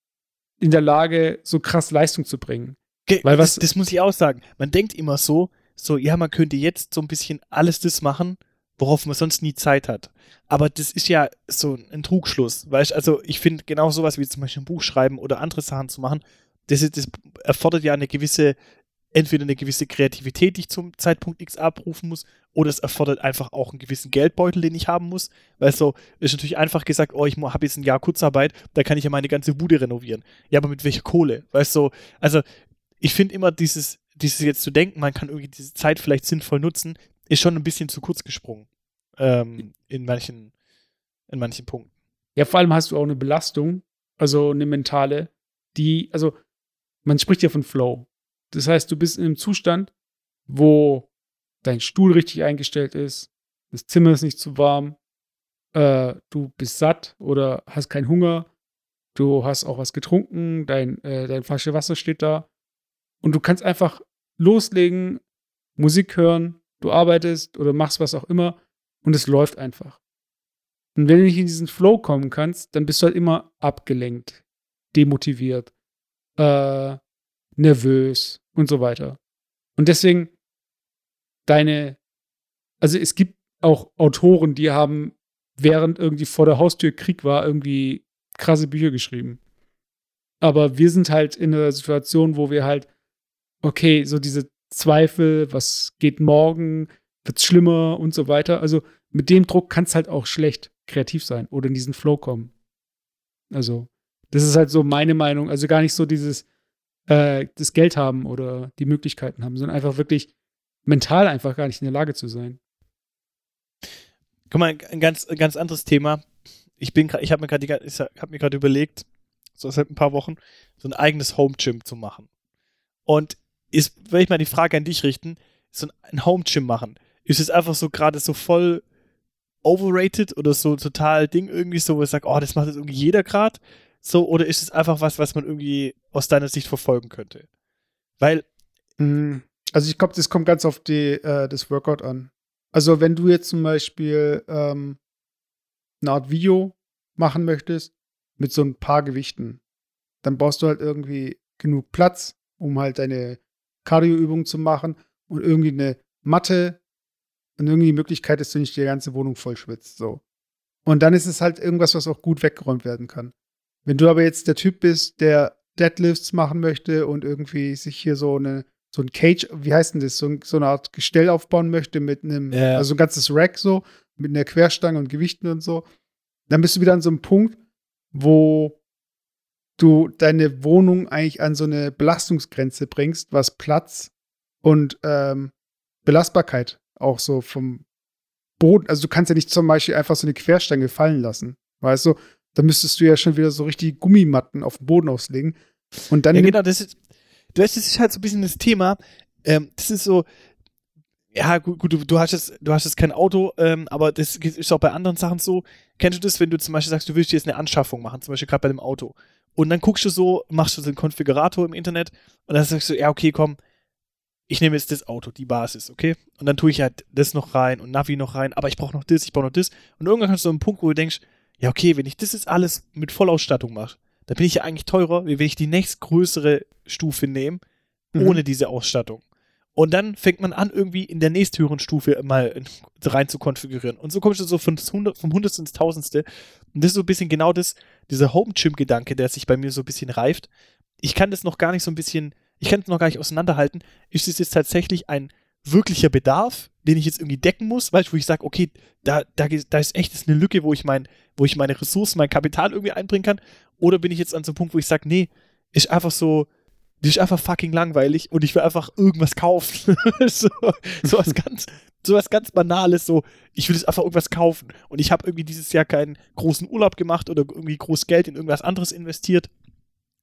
in der Lage, so krass Leistung zu bringen. Weil was, das, das muss ich auch sagen. Man denkt immer so, so, ja, man könnte jetzt so ein bisschen alles das machen, worauf man sonst nie Zeit hat. Aber das ist ja so ein Trugschluss, weißt Also ich finde genau sowas wie zum Beispiel ein Buch schreiben oder andere Sachen zu machen, das, ist, das erfordert ja eine gewisse, entweder eine gewisse Kreativität, die ich zum Zeitpunkt X abrufen muss, oder es erfordert einfach auch einen gewissen Geldbeutel, den ich haben muss. Weil so ist natürlich einfach gesagt, oh, ich habe jetzt ein Jahr Kurzarbeit, da kann ich ja meine ganze Bude renovieren. Ja, aber mit welcher Kohle? Weißt du, so, also ich finde immer dieses, dieses jetzt zu denken, man kann irgendwie diese Zeit vielleicht sinnvoll nutzen, ist schon ein bisschen zu kurz gesprungen. Ähm, in manchen, in manchen Punkten. Ja, vor allem hast du auch eine Belastung, also eine mentale, die, also man spricht ja von Flow. Das heißt, du bist in einem Zustand, wo dein Stuhl richtig eingestellt ist, das Zimmer ist nicht zu warm, äh, du bist satt oder hast keinen Hunger, du hast auch was getrunken, dein, äh, dein Flasche Wasser steht da und du kannst einfach loslegen, Musik hören, du arbeitest oder machst was auch immer und es läuft einfach. Und wenn du nicht in diesen Flow kommen kannst, dann bist du halt immer abgelenkt, demotiviert, äh, nervös und so weiter. Und deswegen deine, also es gibt auch Autoren, die haben, während irgendwie vor der Haustür Krieg war, irgendwie krasse Bücher geschrieben. Aber wir sind halt in einer Situation, wo wir halt okay, so diese Zweifel, was geht morgen, wird's schlimmer und so weiter. Also mit dem Druck kann es halt auch schlecht kreativ sein oder in diesen Flow kommen. Also, das ist halt so meine Meinung. Also gar nicht so dieses, äh, das Geld haben oder die Möglichkeiten haben, sondern einfach wirklich mental einfach gar nicht in der Lage zu sein. Guck mal, ein ganz, ein ganz anderes Thema. Ich bin, ich habe mir gerade, ich habe mir gerade überlegt, so seit ein paar Wochen, so ein eigenes Home Gym zu machen. Und ist, will ich mal die Frage an dich richten, so ein Home Gym machen, ist es einfach so gerade so voll overrated oder so total Ding irgendwie so, wo ich sage, oh, das macht jetzt irgendwie jeder gerade? So, oder ist es einfach was, was man irgendwie aus deiner Sicht verfolgen könnte? Weil. Mhm. Also ich glaube, das kommt ganz auf die, äh, das Workout an. Also wenn du jetzt zum Beispiel ähm, eine Art Video machen möchtest mit so ein paar Gewichten, dann brauchst du halt irgendwie genug Platz, um halt deine Cardioübungen zu machen und irgendwie eine Matte und irgendwie die Möglichkeit, dass du nicht die ganze Wohnung voll schwitzt. So. Und dann ist es halt irgendwas, was auch gut weggeräumt werden kann. Wenn du aber jetzt der Typ bist, der Deadlifts machen möchte und irgendwie sich hier so eine so ein Cage, wie heißt denn das, so, so eine Art Gestell aufbauen möchte mit einem, ja. also ein ganzes Rack so, mit einer Querstange und Gewichten und so, dann bist du wieder an so einem Punkt, wo du deine Wohnung eigentlich an so eine Belastungsgrenze bringst, was Platz und ähm, Belastbarkeit auch so vom Boden, also du kannst ja nicht zum Beispiel einfach so eine Querstange fallen lassen, weißt du? Da müsstest du ja schon wieder so richtig Gummimatten auf den Boden auslegen. Und dann. Ja, genau, das ist, das ist halt so ein bisschen das Thema. Ähm, das ist so, ja, gut, gut du, du, hast jetzt, du hast jetzt kein Auto, ähm, aber das ist auch bei anderen Sachen so. Kennst du das, wenn du zum Beispiel sagst, du willst jetzt eine Anschaffung machen, zum Beispiel gerade bei dem Auto. Und dann guckst du so, machst du so einen Konfigurator im Internet und dann sagst du, ja, okay, komm, ich nehme jetzt das Auto, die Basis, okay? Und dann tue ich halt das noch rein und Navi noch rein, aber ich brauche noch das, ich brauche noch das. Und irgendwann kommst du zu einem Punkt, wo du denkst, ja, okay, wenn ich das jetzt alles mit Vollausstattung mache, dann bin ich ja eigentlich teurer, wie wenn ich die nächstgrößere Stufe nehme, mhm. ohne diese Ausstattung. Und dann fängt man an, irgendwie in der nächsthöheren Stufe mal rein zu konfigurieren. Und so kommst du so vom, vom Hundertste ins Tausendste. Und das ist so ein bisschen genau das, dieser Home-Gym-Gedanke, der sich bei mir so ein bisschen reift. Ich kann das noch gar nicht so ein bisschen, ich kann es noch gar nicht auseinanderhalten. Ist es jetzt tatsächlich ein wirklicher Bedarf, den ich jetzt irgendwie decken muss, weißt du, wo ich sage, okay, da, da, da ist echt ist eine Lücke, wo ich mein, wo ich meine Ressourcen, mein Kapital irgendwie einbringen kann. Oder bin ich jetzt an so einem Punkt, wo ich sage, nee, ist einfach so, die ist einfach fucking langweilig und ich will einfach irgendwas kaufen. *laughs* so, so was ganz, so was ganz Banales, so, ich will jetzt einfach irgendwas kaufen. Und ich habe irgendwie dieses Jahr keinen großen Urlaub gemacht oder irgendwie groß Geld in irgendwas anderes investiert,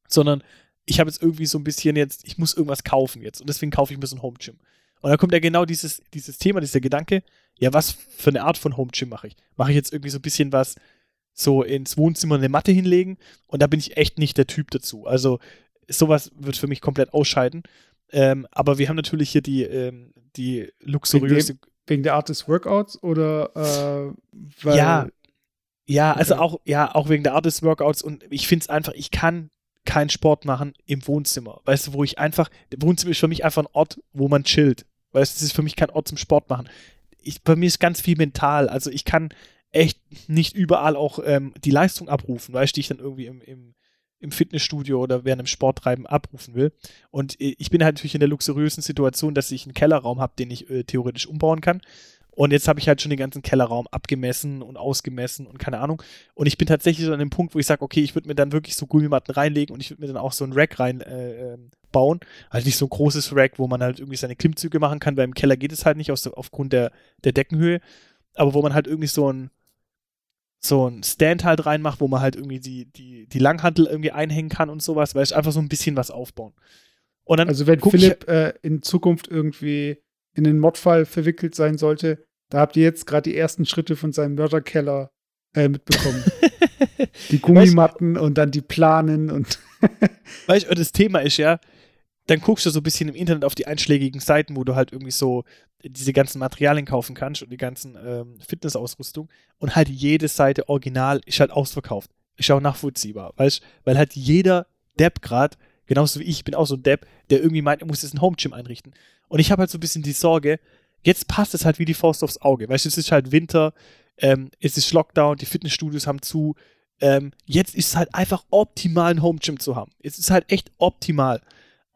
sondern ich habe jetzt irgendwie so ein bisschen jetzt, ich muss irgendwas kaufen jetzt und deswegen kaufe ich mir so ein Home Gym. Und dann kommt ja genau dieses, dieses Thema, dieser Gedanke, ja, was für eine Art von Home Gym mache ich? Mache ich jetzt irgendwie so ein bisschen was so ins Wohnzimmer eine Matte hinlegen und da bin ich echt nicht der Typ dazu. Also sowas wird für mich komplett ausscheiden. Ähm, aber wir haben natürlich hier die, ähm, die luxuriöse. Wegen, wegen, der Art des Workouts oder äh, weil, Ja. Ja, also okay. auch, ja, auch wegen der Art des Workouts und ich finde es einfach, ich kann keinen Sport machen im Wohnzimmer. Weißt du, wo ich einfach, der Wohnzimmer ist für mich einfach ein Ort, wo man chillt. Weißt du, es ist für mich kein Ort zum Sport machen. Ich, bei mir ist ganz viel mental. Also ich kann echt nicht überall auch ähm, die Leistung abrufen, weißt du, die ich dann irgendwie im, im im Fitnessstudio oder während dem Sporttreiben abrufen will. Und äh, ich bin halt natürlich in der luxuriösen Situation, dass ich einen Kellerraum habe, den ich äh, theoretisch umbauen kann. Und jetzt habe ich halt schon den ganzen Kellerraum abgemessen und ausgemessen und keine Ahnung. Und ich bin tatsächlich so an dem Punkt, wo ich sage, okay, ich würde mir dann wirklich so Gummimatten reinlegen und ich würde mir dann auch so ein Rack reinbauen. Äh, ähm, halt nicht so ein großes Rack, wo man halt irgendwie seine Klimmzüge machen kann, weil im Keller geht es halt nicht aus, aufgrund der, der Deckenhöhe. Aber wo man halt irgendwie so ein, so ein Stand halt reinmacht, wo man halt irgendwie die, die, die Langhantel irgendwie einhängen kann und sowas, weil ich einfach so ein bisschen was aufbauen. Also wenn Philipp äh, in Zukunft irgendwie in den Mordfall verwickelt sein sollte, da habt ihr jetzt gerade die ersten Schritte von seinem Mörderkeller äh, mitbekommen. *laughs* die Gummimatten weißt, und dann die Planen und *laughs* du, das Thema ist ja, dann guckst du so ein bisschen im Internet auf die einschlägigen Seiten, wo du halt irgendwie so diese ganzen Materialien kaufen kannst und die ganzen ähm, Fitnessausrüstung und halt jede Seite original ist halt ausverkauft. Ist auch nachvollziehbar, weißt weil halt jeder Depp gerade, genauso wie ich, bin auch so ein Depp, der irgendwie meint, er muss jetzt ein Home Gym einrichten. Und ich habe halt so ein bisschen die Sorge, jetzt passt es halt wie die Faust aufs Auge, weißt du, es ist halt Winter, ähm, es ist Lockdown, die Fitnessstudios haben zu, ähm, jetzt ist es halt einfach optimal, ein Home Gym zu haben. Es ist halt echt optimal.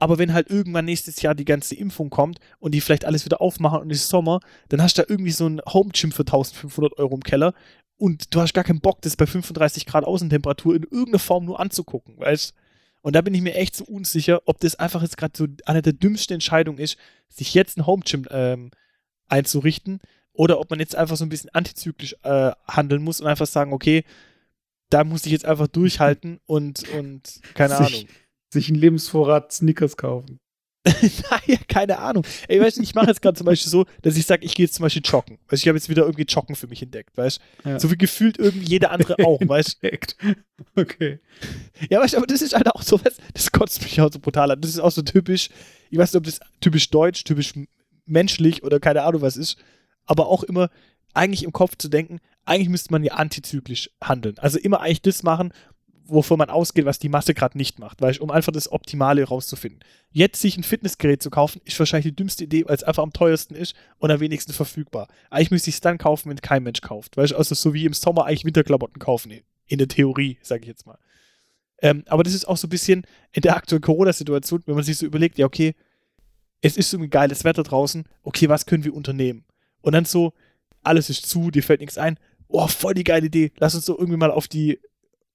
Aber wenn halt irgendwann nächstes Jahr die ganze Impfung kommt und die vielleicht alles wieder aufmachen und es ist Sommer, dann hast du da irgendwie so ein Home Gym für 1500 Euro im Keller und du hast gar keinen Bock, das bei 35 Grad Außentemperatur in irgendeiner Form nur anzugucken, weißt Und da bin ich mir echt so unsicher, ob das einfach jetzt gerade so eine der dümmsten Entscheidungen ist, sich jetzt ein Home Gym ähm, einzurichten oder ob man jetzt einfach so ein bisschen antizyklisch äh, handeln muss und einfach sagen, okay, da muss ich jetzt einfach durchhalten und, und keine sich, Ahnung. Sich einen Lebensvorrat Snickers kaufen. *laughs* naja, keine Ahnung. Ey, weißt du, ich mache jetzt gerade zum Beispiel so, dass ich sage, ich gehe jetzt zum Beispiel joggen. Weißt ich habe jetzt wieder irgendwie Joggen für mich entdeckt, weißt ja. So wie gefühlt irgendwie jeder andere auch, *laughs* weißt Okay. Ja, weißt du, aber das ist halt auch so, weißt, das kotzt mich auch so brutal an. Das ist auch so typisch, ich weiß nicht, ob das typisch deutsch, typisch menschlich oder keine Ahnung was ist, aber auch immer eigentlich im Kopf zu denken, eigentlich müsste man ja antizyklisch handeln. Also immer eigentlich das machen, wovon man ausgeht, was die Masse gerade nicht macht, weil um einfach das Optimale rauszufinden. Jetzt sich ein Fitnessgerät zu kaufen, ist wahrscheinlich die dümmste Idee, weil es einfach am teuersten ist und am wenigsten verfügbar. Eigentlich müsste ich es dann kaufen, wenn kein Mensch kauft. Weißt du, also so wie im Sommer eigentlich Winterklamotten kaufen, in der Theorie, sage ich jetzt mal. Ähm, aber das ist auch so ein bisschen in der aktuellen Corona-Situation, wenn man sich so überlegt, ja, okay, es ist so ein geiles Wetter draußen, okay, was können wir unternehmen? Und dann so, alles ist zu, dir fällt nichts ein, oh, voll die geile Idee, lass uns so irgendwie mal auf die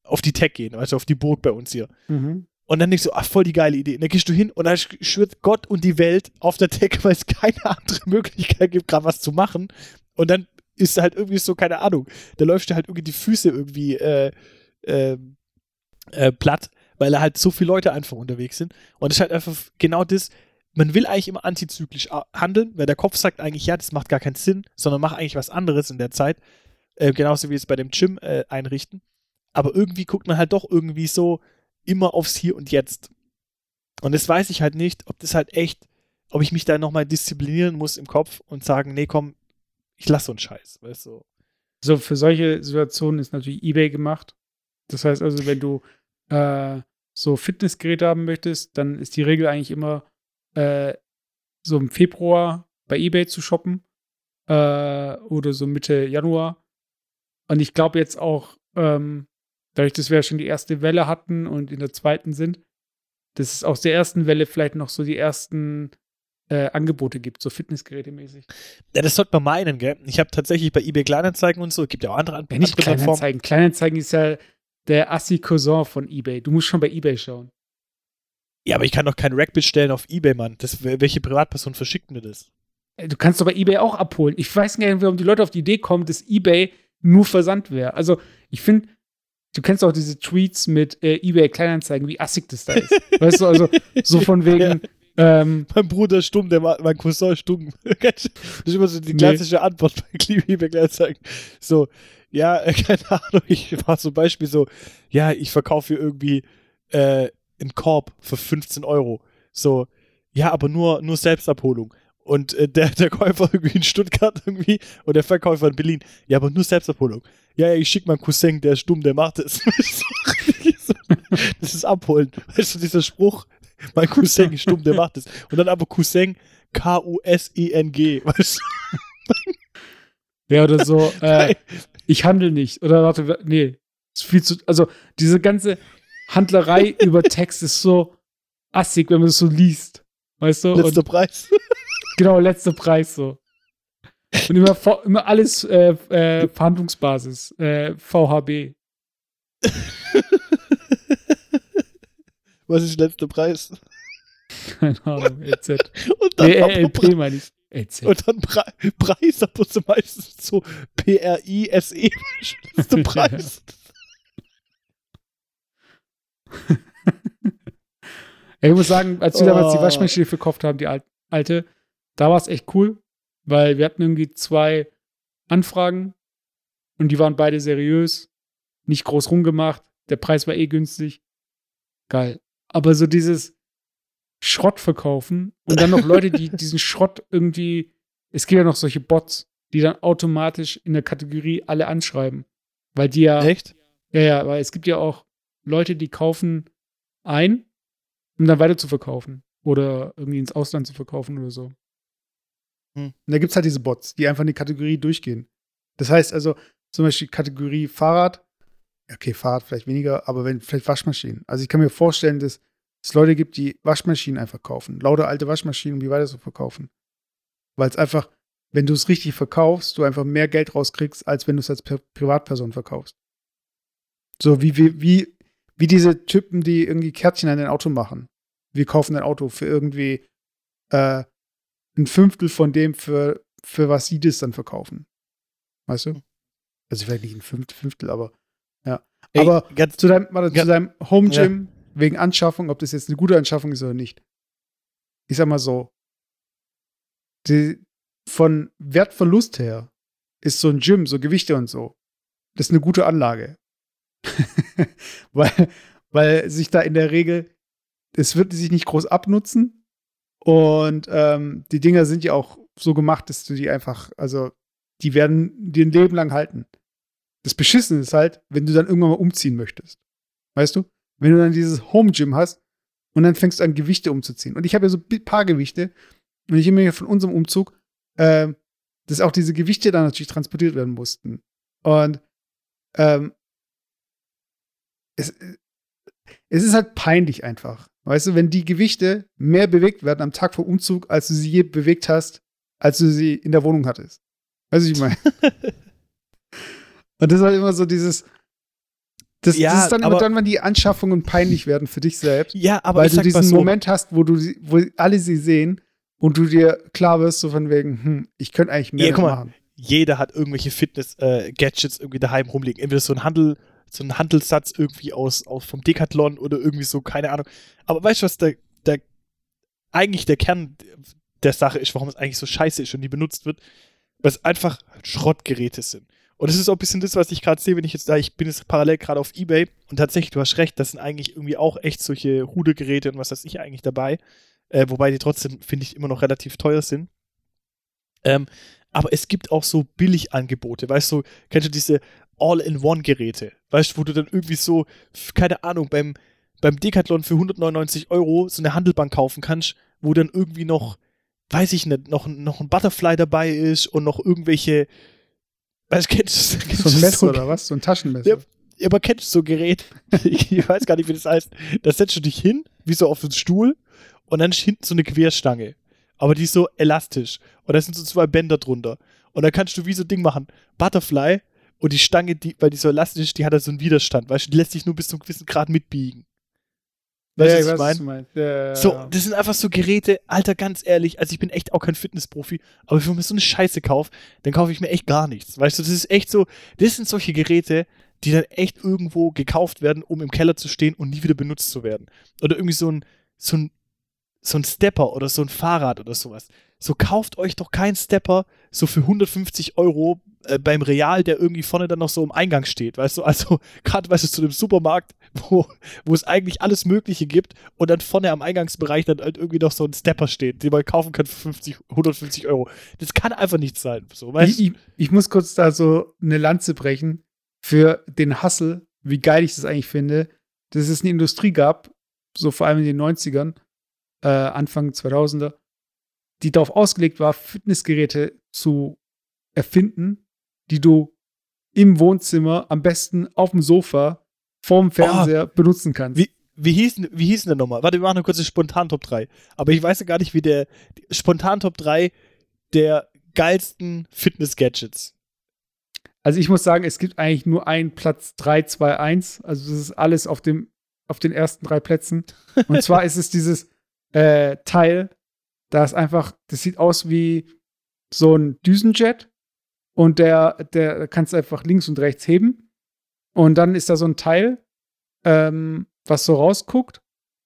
auf die Tech gehen, also auf die Burg bei uns hier. Mhm. Und dann denkst du, ach, voll die geile Idee. Und dann gehst du hin und dann schwört Gott und die Welt auf der Tech, *laughs* weil es keine andere Möglichkeit gibt, gerade was zu machen. Und dann ist halt irgendwie so, keine Ahnung, da läuft dir halt irgendwie die Füße irgendwie äh, äh, äh, platt, weil da halt so viele Leute einfach unterwegs sind. Und das ist halt einfach genau das, man will eigentlich immer antizyklisch handeln, weil der Kopf sagt eigentlich, ja, das macht gar keinen Sinn, sondern mach eigentlich was anderes in der Zeit. Äh, genauso wie es bei dem Gym äh, einrichten aber irgendwie guckt man halt doch irgendwie so immer aufs Hier und Jetzt. Und das weiß ich halt nicht, ob das halt echt, ob ich mich da nochmal disziplinieren muss im Kopf und sagen, nee, komm, ich lasse so einen Scheiß, weißt du. So, für solche Situationen ist natürlich eBay gemacht. Das heißt also, wenn du äh, so Fitnessgeräte haben möchtest, dann ist die Regel eigentlich immer, äh, so im Februar bei eBay zu shoppen äh, oder so Mitte Januar. Und ich glaube jetzt auch, ähm, dadurch, dass wir ja schon die erste Welle hatten und in der zweiten sind, dass es aus der ersten Welle vielleicht noch so die ersten äh, Angebote gibt, so Fitnessgeräte mäßig. Ja, das sollte man meinen, gell? Ich habe tatsächlich bei eBay Kleinanzeigen und so, es gibt ja auch andere, ja, nicht andere Kleinanzeigen. Kleinanzeigen ist ja der Assi-Cousin von eBay. Du musst schon bei eBay schauen. Ja, aber ich kann doch kein Rack bestellen auf eBay, Mann. Das, welche Privatperson verschickt mir das? Äh, du kannst doch bei eBay auch abholen. Ich weiß nicht, warum die Leute auf die Idee kommen, dass eBay nur Versand wäre. Also, ich finde, du kennst auch diese Tweets mit äh, eBay Kleinanzeigen, wie assig das da ist. weißt du, also so *laughs* von wegen. Ja. Ähm, mein Bruder ist stumm, der mein Cousin stumm. *laughs* das ist immer so die klassische nee. Antwort bei eBay Kleinanzeigen. So, ja, äh, *laughs* keine Ahnung, ich war zum Beispiel so, ja, ich verkaufe hier irgendwie äh, einen Korb für 15 Euro. So, ja, aber nur, nur Selbstabholung. Und äh, der, der Käufer irgendwie in Stuttgart irgendwie und der Verkäufer in Berlin. Ja, aber nur Selbstabholung ja, ich schicke meinen Cousin, der ist stumm, der macht es. *laughs* das ist abholen. Weißt du, dieser Spruch, mein Cousin ist stumm, der macht es. Und dann aber Cousin, K-U-S-E-N-G, weißt du? Ja, oder so, *laughs* äh, ich handle nicht. Oder warte, nee, ist viel zu, also diese ganze Handlerei *laughs* über Text ist so assig, wenn man es so liest. Weißt du? Letzter Und, Preis. genau, letzter Preis so. Und immer, immer alles äh, äh, Verhandlungsbasis. Äh, VHB. *laughs* Was ist der letzte Preis? Keine Ahnung, LZ. *laughs* Und dann nee, LP meine ich. LZ. Und dann Pre Preis, aber so meistens so P-R-I-S-E. *laughs* letzte Preis. ich muss sagen, als wir oh. damals die Waschmaschine verkauft haben, die alte, da war es echt cool, weil wir hatten irgendwie zwei Anfragen und die waren beide seriös, nicht groß rumgemacht, der Preis war eh günstig. Geil. Aber so dieses Schrott verkaufen und dann noch Leute, die *laughs* diesen Schrott irgendwie, es gibt ja noch solche Bots, die dann automatisch in der Kategorie alle anschreiben. Weil die ja. Echt? Ja, ja, weil es gibt ja auch Leute, die kaufen ein, um dann weiter zu verkaufen. Oder irgendwie ins Ausland zu verkaufen oder so. Hm. Und da gibt es halt diese Bots, die einfach in die Kategorie durchgehen. Das heißt also, zum Beispiel Kategorie Fahrrad, okay, Fahrrad vielleicht weniger, aber wenn, vielleicht Waschmaschinen. Also ich kann mir vorstellen, dass es Leute gibt, die Waschmaschinen einfach kaufen. Lauter alte Waschmaschinen, die weiter zu verkaufen. Weil es einfach, wenn du es richtig verkaufst, du einfach mehr Geld rauskriegst, als wenn du es als Pri Privatperson verkaufst. So wie, wie, wie wie diese Typen, die irgendwie Kärtchen an ein Auto machen. Wir kaufen ein Auto für irgendwie äh, ein Fünftel von dem, für, für was sie das dann verkaufen. Weißt du? Also vielleicht nicht ein Fünftel, aber ja. Ey, aber ganz- zu deinem, warte, zu ganz- deinem Home Gym wegen Anschaffung, ob das jetzt eine gute Anschaffung ist oder nicht. Ich sag mal so, die, von Wertverlust her ist so ein Gym, so Gewichte und so, das ist eine gute Anlage. *laughs* weil, weil sich da in der Regel, es wird sich nicht groß abnutzen und ähm, die Dinger sind ja auch so gemacht, dass du die einfach, also die werden dir ein Leben lang halten. Das Beschissene ist halt, wenn du dann irgendwann mal umziehen möchtest. Weißt du? Wenn du dann dieses Home Gym hast und dann fängst du an, Gewichte umzuziehen. Und ich habe ja so ein paar Gewichte und ich immer von unserem Umzug, ähm, dass auch diese Gewichte dann natürlich transportiert werden mussten. Und ähm, es, es ist halt peinlich einfach. Weißt du, wenn die Gewichte mehr bewegt werden am Tag vom Umzug, als du sie je bewegt hast, als du sie in der Wohnung hattest. Weißt du, ich meine? *laughs* Und das ist halt immer so dieses. Das, Ja, das ist dann immer aber- dann, wenn die Anschaffungen peinlich werden für dich selbst, Ja, aber weil du diesen so, Moment hast, wo du sie, wo alle sie sehen und du dir klar wirst, so von wegen, hm, ich könnte eigentlich mehr Ja, mal. machen. jeder hat irgendwelche Fitness-Gadgets irgendwie daheim rumliegen. Entweder so ein Handel, so ein Handelssatz irgendwie aus, aus vom Decathlon oder irgendwie so, keine Ahnung. Aber weißt du, was der, der eigentlich der Kern der Sache ist, warum es eigentlich so scheiße ist und nie benutzt wird? Weil es einfach Schrottgeräte sind. Und das ist auch ein bisschen das, was ich gerade sehe, wenn ich jetzt da, ich bin jetzt parallel gerade auf Ebay und tatsächlich, du hast recht, das sind eigentlich irgendwie auch echt solche Rudergeräte und was weiß ich eigentlich dabei. Äh, wobei die trotzdem, finde ich, immer noch relativ teuer sind. Ähm, aber es gibt auch so Billigangebote, weißt du, kennst du diese All-in-One-Geräte, weißt du, wo du dann irgendwie so, keine Ahnung, beim, beim Decathlon für 199 Euro so eine Handelbank kaufen kannst, wo dann irgendwie noch, weiß ich nicht, noch, noch ein Butterfly dabei ist und noch irgendwelche, weißt du, kennst du kennst So ein Messer oder was? So ein Taschenmesser. Ja. Aber kennst du so ein Gerät? *laughs* ich weiß gar nicht, wie das heißt. Da setzt du dich hin, wie so auf den Stuhl, und dann ist hinten so eine Querstange. Aber die ist so elastisch. Und da sind so zwei Bänder drunter. Und dann kannst du wie so ein Ding machen. Butterfly und die Stange, die, weil die so elastisch ist, die hat da so einen Widerstand. Weißt du, die lässt sich nur bis zu einem gewissen Grad mitbiegen. Weißt du, was ich meine? du meinst. Ja, ja, So, ja. das sind einfach so Geräte, Alter, ganz ehrlich, also ich bin echt auch kein Fitnessprofi, aber wenn ich mir so eine Scheiße kaufe, dann kaufe ich mir echt gar nichts. Weißt du, das ist echt so, das sind solche Geräte, die dann echt irgendwo gekauft werden, um im Keller zu stehen und nie wieder benutzt zu werden. Oder irgendwie so ein, so ein, so ein Stepper oder so ein Fahrrad oder sowas. So kauft euch doch keinen Stepper so für 150 Euro äh, beim Real, der irgendwie vorne dann noch so im Eingang steht, weißt du? Also *laughs* gerade, weißt du, zu dem Supermarkt, *laughs* wo, wo es eigentlich alles Mögliche gibt und dann vorne am Eingangsbereich dann halt irgendwie noch so ein Stepper steht, den man kaufen kann für 50, 150 Euro. Das kann einfach nicht sein, so, weißt ich, ich, ich muss kurz da so eine Lanze brechen für den Hustle, wie geil ich das eigentlich finde, dass es eine Industrie gab, so vor allem in den 90ern, äh, Anfang 2000er, die darauf ausgelegt war, Fitnessgeräte zu erfinden, die du im Wohnzimmer, am besten auf dem Sofa, vorm Fernseher benutzen kannst. Wie, wie hieß, denn- wie hieß denn nochmal? Warte, wir machen eine kurze Spontan-Top 3. Aber ich weiß ja gar nicht, wie der Spontan-Top 3 der geilsten Fitness-Gadgets. Also ich muss sagen, es gibt eigentlich nur einen Platz 3, 2, 1. Also das ist alles auf, dem, auf den ersten drei Plätzen. *laughs* Und zwar ist es dieses äh, Teil, da ist einfach, das sieht aus wie so ein Düsenjet und der, der kannst einfach links und rechts heben. Und dann ist da so ein Teil, ähm, was so rausguckt,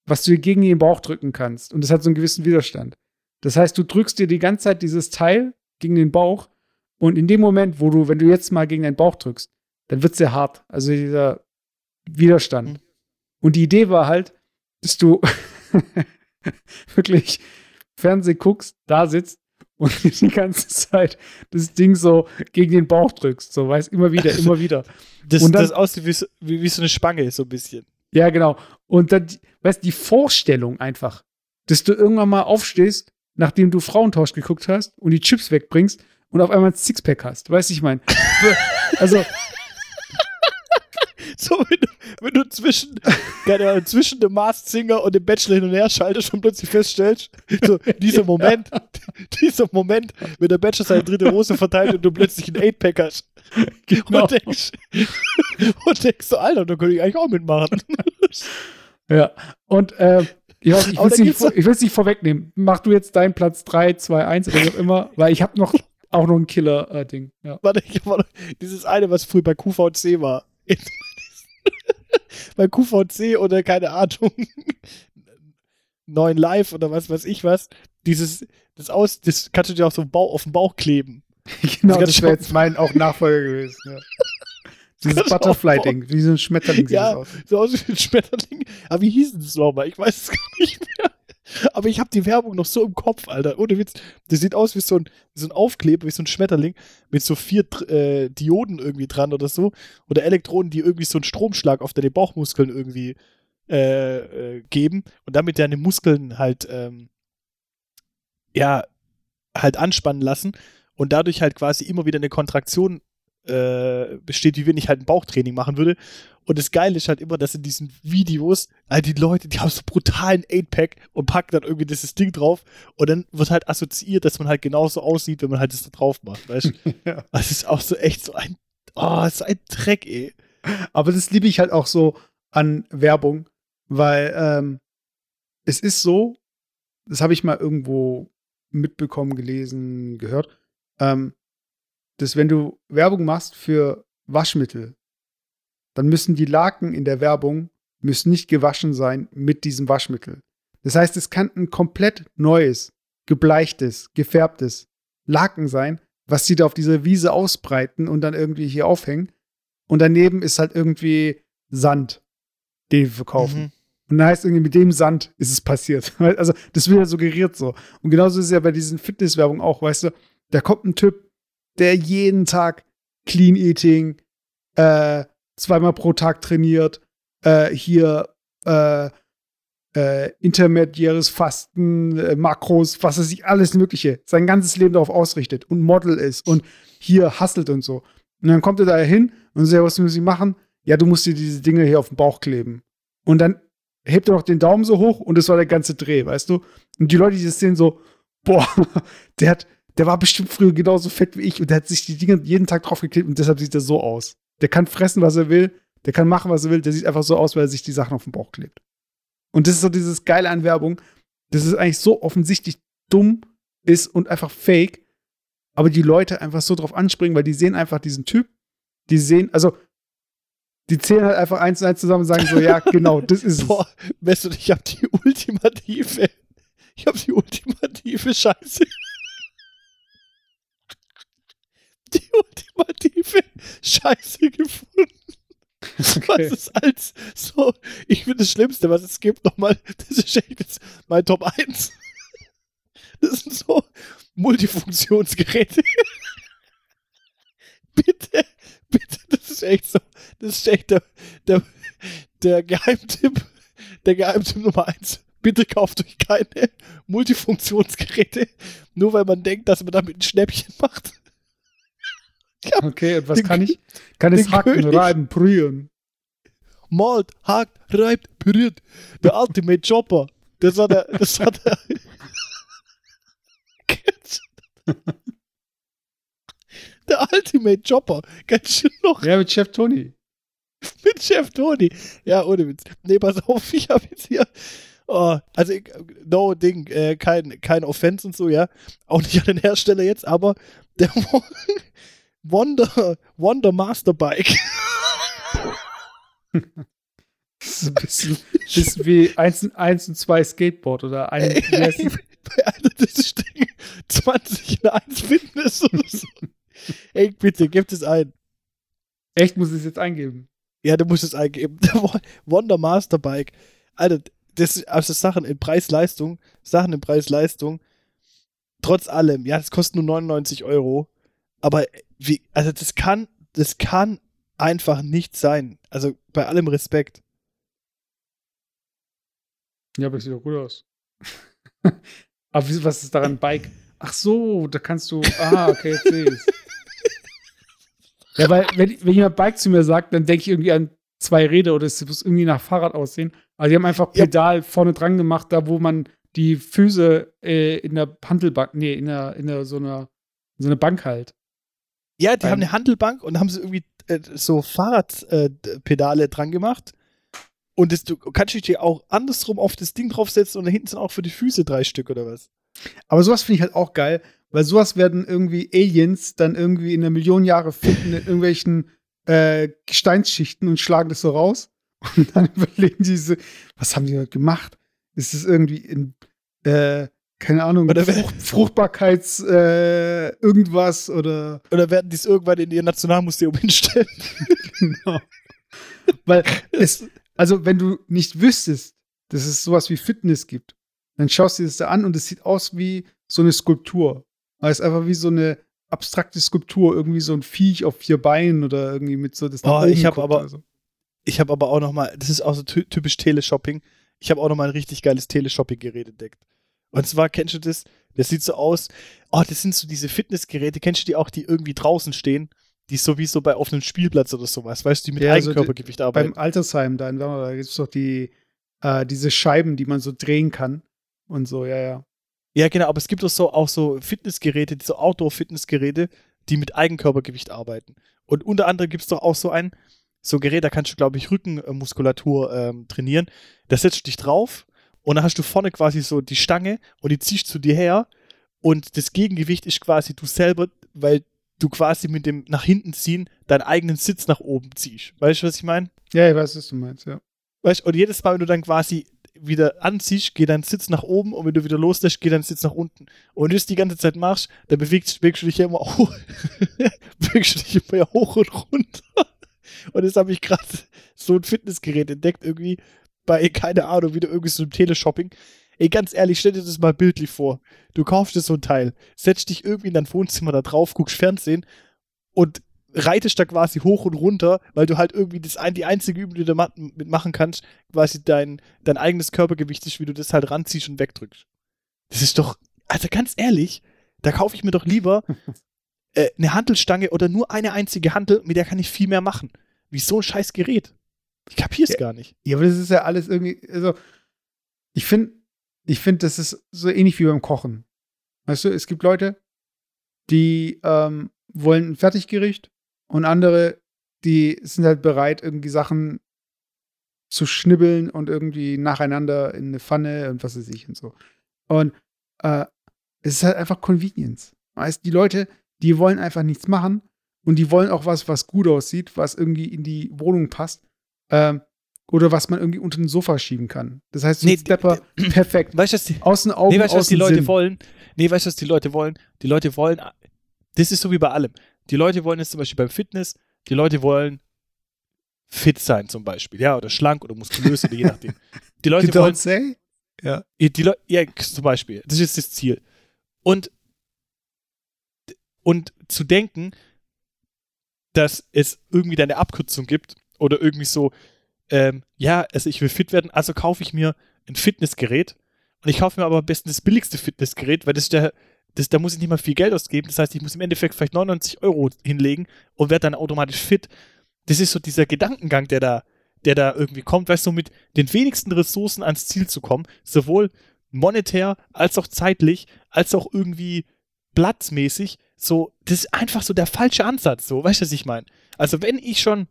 was du dir gegen den Bauch drücken kannst. Und das hat so einen gewissen Widerstand. Das heißt, du drückst dir die ganze Zeit dieses Teil gegen den Bauch und in dem Moment, wo du, wenn du jetzt mal gegen deinen Bauch drückst, dann wird es sehr hart. Also dieser Widerstand. Mhm. Und die Idee war halt, dass du *laughs* wirklich Fernsehen guckst, da sitzt und *laughs* die ganze Zeit das Ding so gegen den Bauch drückst. So, weißt immer wieder, *laughs* immer wieder. Das, Und dann- das aussieht wie, so- wie, wie so eine Spange, so ein bisschen. Ja, genau. Und dann, weißt die Vorstellung einfach, dass du irgendwann mal aufstehst, nachdem du Frauentausch geguckt hast und die Chips wegbringst und auf einmal ein Sixpack hast. Weißt du, ich meine? *laughs* also, *laughs* So, wenn du, wenn du zwischen, keine Ahnung, zwischen dem Masked Singer und dem Bachelor hin und her schaltest und plötzlich feststellst, so, dieser *laughs* Moment, dieser Moment, wenn der Bachelor seine dritte Hose verteilt und du plötzlich einen 8-Pack hast. genau. Und denkst, *laughs* und denkst so, Alter, da könnte ich eigentlich auch mitmachen. Ja, und äh, ich, weiß, ich will es nicht, vor- vorwegnehmen. Mach du jetzt deinen Platz 3, 2, 1 oder wie auch immer, weil ich habe noch auch noch ein Killer-Ding. ja. Warte, ich war dieses eine, was früher bei QVC war. Bei QVC oder keine Ahnung. Neuen Live oder was weiß ich was. Dieses, das aus, das kannst du dir auch so Bauch, auf den Bauch kleben. Genau, ganz das wäre jetzt mein auch Nachfolger gewesen. Ja. *laughs* Dieses Butterfly-Ding, wie so ein Schmetterling sieht Ja. das aus. So aus wie ein Schmetterling. Aber wie hieß denn das nochmal? Ich weiß es gar nicht mehr. Aber ich habe die Werbung noch so im Kopf, Alter. Ohne Witz. Das sieht aus wie so ein, wie so ein Aufkleber, wie so ein Schmetterling mit so vier äh, Dioden irgendwie dran oder so. Oder Elektronen, die irgendwie so einen Stromschlag auf deine Bauchmuskeln irgendwie äh, äh, geben und damit deine Muskeln halt, ähm, ja, halt anspannen lassen und dadurch halt quasi immer wieder eine Kontraktion äh, besteht, wie wenn ich halt ein Bauchtraining machen würde. Und das Geile ist halt immer, dass in diesen Videos halt die Leute, die haben so brutalen 8-Pack und packen dann irgendwie dieses Ding drauf und dann wird halt assoziiert, dass man halt genauso aussieht, wenn man halt das da drauf macht, weißt du? *laughs* Ja. Das ist auch so echt so ein, oh, so ein Dreck, ey. Aber das liebe ich halt auch so an Werbung, weil ähm, es ist so, das habe ich mal irgendwo mitbekommen, gelesen, gehört, ähm, dass wenn du Werbung machst für Waschmittel, dann müssen die Laken in der Werbung müssen nicht gewaschen sein mit diesem Waschmittel. Das heißt, es kann ein komplett neues, gebleichtes, gefärbtes Laken sein, was sie da auf dieser Wiese ausbreiten und dann irgendwie hier aufhängen. Und daneben ist halt irgendwie Sand, den wir verkaufen. Mhm. Und dann heißt irgendwie, mit dem Sand ist es passiert. *laughs* Also, das wird ja suggeriert so. Und genauso ist es ja bei diesen Fitnesswerbungen auch, weißt du, da kommt ein Typ, der jeden Tag Clean Eating, äh, zweimal pro Tag trainiert, äh, hier äh, äh, intermediäres Fasten, äh, Makros, was weiß ich, alles Mögliche, sein ganzes Leben darauf ausrichtet und Model ist und hier hustelt und so. Und dann kommt er da hin und sagt, was muss ich machen? Ja, du musst dir diese Dinge hier auf den Bauch kleben. Und dann hebt er noch den Daumen so hoch und das war der ganze Dreh, weißt du? Und die Leute, die das sehen, so, boah, *laughs* der hat, der war bestimmt früher genauso fett wie ich und der hat sich die Dinge jeden Tag draufgeklebt und deshalb sieht er so aus. Der kann fressen, was er will, der kann machen, was er will, der sieht einfach so aus, weil er sich die Sachen auf den Bauch klebt. Und das ist so dieses Geile an Werbung, dass es eigentlich so offensichtlich dumm ist und einfach fake, aber die Leute einfach so drauf anspringen, weil die sehen einfach diesen Typ, die sehen, also die zählen halt einfach eins und eins zusammen und sagen so, ja, *laughs* genau, das ist es. Boah, weißt du, ich habe die ultimative, ich habe die ultimative Scheiße. Die *laughs* ultimative Scheiße gefunden. Okay. Was ist als so, ich finde das Schlimmste, was es gibt, nochmal, das ist echt jetzt mein Top 1. Das sind so Multifunktionsgeräte. *laughs* bitte, bitte, das ist echt so, das ist echt der, der, der Geheimtipp, der Geheimtipp Nummer 1. Bitte kauft euch keine Multifunktionsgeräte, nur weil man denkt, dass man damit ein Schnäppchen macht. Okay, und was Den kann ich? Kann es hacken, König. reiben, brühen? malt, hakt, reibt, püriert. Der Ultimate Chopper. Das war der, das war der. *laughs* der Ultimate Chopper. Kennst du noch Ja, mit Chef Tony. mit Chef Toni? Ja, ohne Witz. Nee, pass auf, ich habe jetzt hier. Oh, also, ich, no Ding, äh, kein, kein Offense und so, ja. Auch nicht an den Hersteller jetzt, aber der *laughs* Wonder, Wonder Master Bike. Das ist ein bisschen, bisschen wie 1, und- 1 und 2 Skateboard oder ein. Ey, *laughs* das? Alter, das Ding 20 in 1 Fitness oder so. Ey, bitte, gib es ein. Echt, muss ich es jetzt eingeben? Ja, du musst es eingeben. *laughs* Wonder Master Bike. Alter, das ist also Sachen in Preis-Leistung, Sachen in Preis-Leistung. Trotz allem, ja, das kostet nur 99 Euro. Aber wie, also das kann, das kann einfach nicht sein. Also bei allem Respekt. Ja, aber es sieht doch gut aus. *laughs* aber was ist daran Bike? Ach so, da kannst du. Ah, okay, jetzt sehe ich *laughs* Ja, weil, wenn, wenn jemand Bike zu mir sagt, dann denke ich irgendwie an zwei Räder oder es muss irgendwie nach Fahrrad aussehen. Aber die haben einfach Ja. Pedal vorne dran gemacht, da wo man die Füße äh, in der Handelbank, nee, in der, in der so einer, so einer Bank halt. Ja, die haben eine Handelbank und haben sie irgendwie äh, so Fahrradpedale äh, dran gemacht. Und das, du kannst dich auch andersrum auf das Ding draufsetzen und da hinten sind auch für die Füße drei Stück oder was? Aber sowas finde ich halt auch geil, weil sowas werden irgendwie Aliens dann irgendwie in einer Million Jahre finden in irgendwelchen äh, Gesteinsschichten und schlagen das so raus. Und dann *laughs* überlegen die so, was haben die dort gemacht? Ist es irgendwie in, äh, keine Ahnung, Oder Frucht, Fruchtbarkeits äh, irgendwas oder Oder werden die es irgendwann in ihr Nationalmuseum *laughs* hinstellen? genau. Weil es, also wenn du nicht wüsstest, dass es sowas wie Fitness gibt, dann schaust du dir das da an und es sieht aus wie so eine Skulptur. Weil es einfach wie so eine abstrakte Skulptur, irgendwie so ein Viech auf vier Beinen oder irgendwie mit so das Oh, ich hab guckt aber- oder so. Ich habe aber auch noch mal, das ist auch so ty typisch Teleshopping. Ich habe auch noch mal ein richtig geiles Teleshopping-Gerät entdeckt. Und zwar kennst du das? Das sieht so aus. Oh, das sind so diese Fitnessgeräte. Kennst du die auch, die irgendwie draußen stehen? Die so wie so bei auf einem Spielplatz oder sowas, weißt du, die mit Ja, so Eigenkörpergewicht arbeiten. Beim Altersheim da da gibt es doch die, äh, diese Scheiben, die man so drehen kann. Und so, ja, ja. Ja, genau, aber es gibt auch so, auch so Fitnessgeräte, so Outdoor-Fitnessgeräte, die mit Eigenkörpergewicht arbeiten. Und unter anderem gibt es doch auch so ein, so Gerät, da kannst du, glaube ich, Rückenmuskulatur ähm, trainieren. Da setzt du dich drauf und dann hast du vorne quasi so die Stange und die ziehst zu dir her und das Gegengewicht ist quasi du selber, weil du quasi mit dem nach hinten ziehen deinen eigenen Sitz nach oben ziehst. Weißt du, was ich meine? Ja, ich weiß, was du meinst, ja. Weißt und jedes Mal, wenn du dann quasi wieder anziehst, geht dein Sitz nach oben und wenn du wieder loslässt, geht dein Sitz nach unten. Und wenn du das die ganze Zeit machst, dann bewegst, bewegst du dich ja immer hoch, *laughs* bewegst du dich immer ja hoch und runter. Und jetzt habe ich gerade so ein Fitnessgerät entdeckt, irgendwie bei, keine Ahnung, wieder irgendwie so einem Teleshopping. Ey, ganz ehrlich, stell dir das mal bildlich vor. Du kaufst dir so ein Teil, setzt dich irgendwie in dein Wohnzimmer da drauf, guckst Fernsehen und reitest da quasi hoch und runter, weil du halt irgendwie das ein, die einzige Übung, die du ma- mitmachen kannst, quasi dein, dein eigenes Körpergewicht ist, wie du das halt ranziehst und wegdrückst. Das ist doch, also ganz ehrlich, da kaufe ich mir doch lieber *laughs* äh, eine Hantelstange oder nur eine einzige Hantel, mit der kann ich viel mehr machen. Wie so ein scheiß Gerät. Ich kapier's Ja. gar nicht. Ja, aber das ist ja alles irgendwie, also ich finde, ich finde, das ist so ähnlich wie beim Kochen. Weißt du, es gibt Leute, die ähm, wollen ein Fertiggericht und andere, die sind halt bereit, irgendwie Sachen zu schnibbeln und irgendwie nacheinander in eine Pfanne und was weiß ich und so. Und äh, es ist halt einfach Convenience. Weißt die Leute, die wollen einfach nichts machen und die wollen auch was, was gut aussieht, was irgendwie in die Wohnung passt. Ähm, oder was man irgendwie unter den Sofa schieben kann. Das heißt, so Nee, ein Stepper, perfekt. Weißt du, was die, Außen Augen, nee, weißt du, was die Leute Sinn. wollen? Nee, weißt du, was die Leute wollen? Die Leute wollen, das ist so wie bei allem. Die Leute wollen jetzt zum Beispiel beim Fitness, die Leute wollen fit sein zum Beispiel, ja, oder schlank oder muskulös oder je nachdem. Die Leute You don't wollen, say? Ja. Ja, Die Leu ja, zum Beispiel. Das ist das Ziel. Und, und zu denken, dass es irgendwie da eine Abkürzung gibt oder irgendwie so, ähm, ja, also ich will fit werden, also kaufe ich mir ein Fitnessgerät und ich kaufe mir aber am besten das billigste Fitnessgerät, weil das der, das, da muss ich nicht mal viel Geld ausgeben. Das heißt, ich muss im Endeffekt vielleicht 99 Euro hinlegen und werde dann automatisch fit. Das ist so dieser Gedankengang, der da, der da irgendwie kommt, weißt du, mit den wenigsten Ressourcen ans Ziel zu kommen, sowohl monetär als auch zeitlich, als auch irgendwie platzmäßig. So, das ist einfach so der falsche Ansatz, so, weißt du, was ich meine? Also, wenn ich schon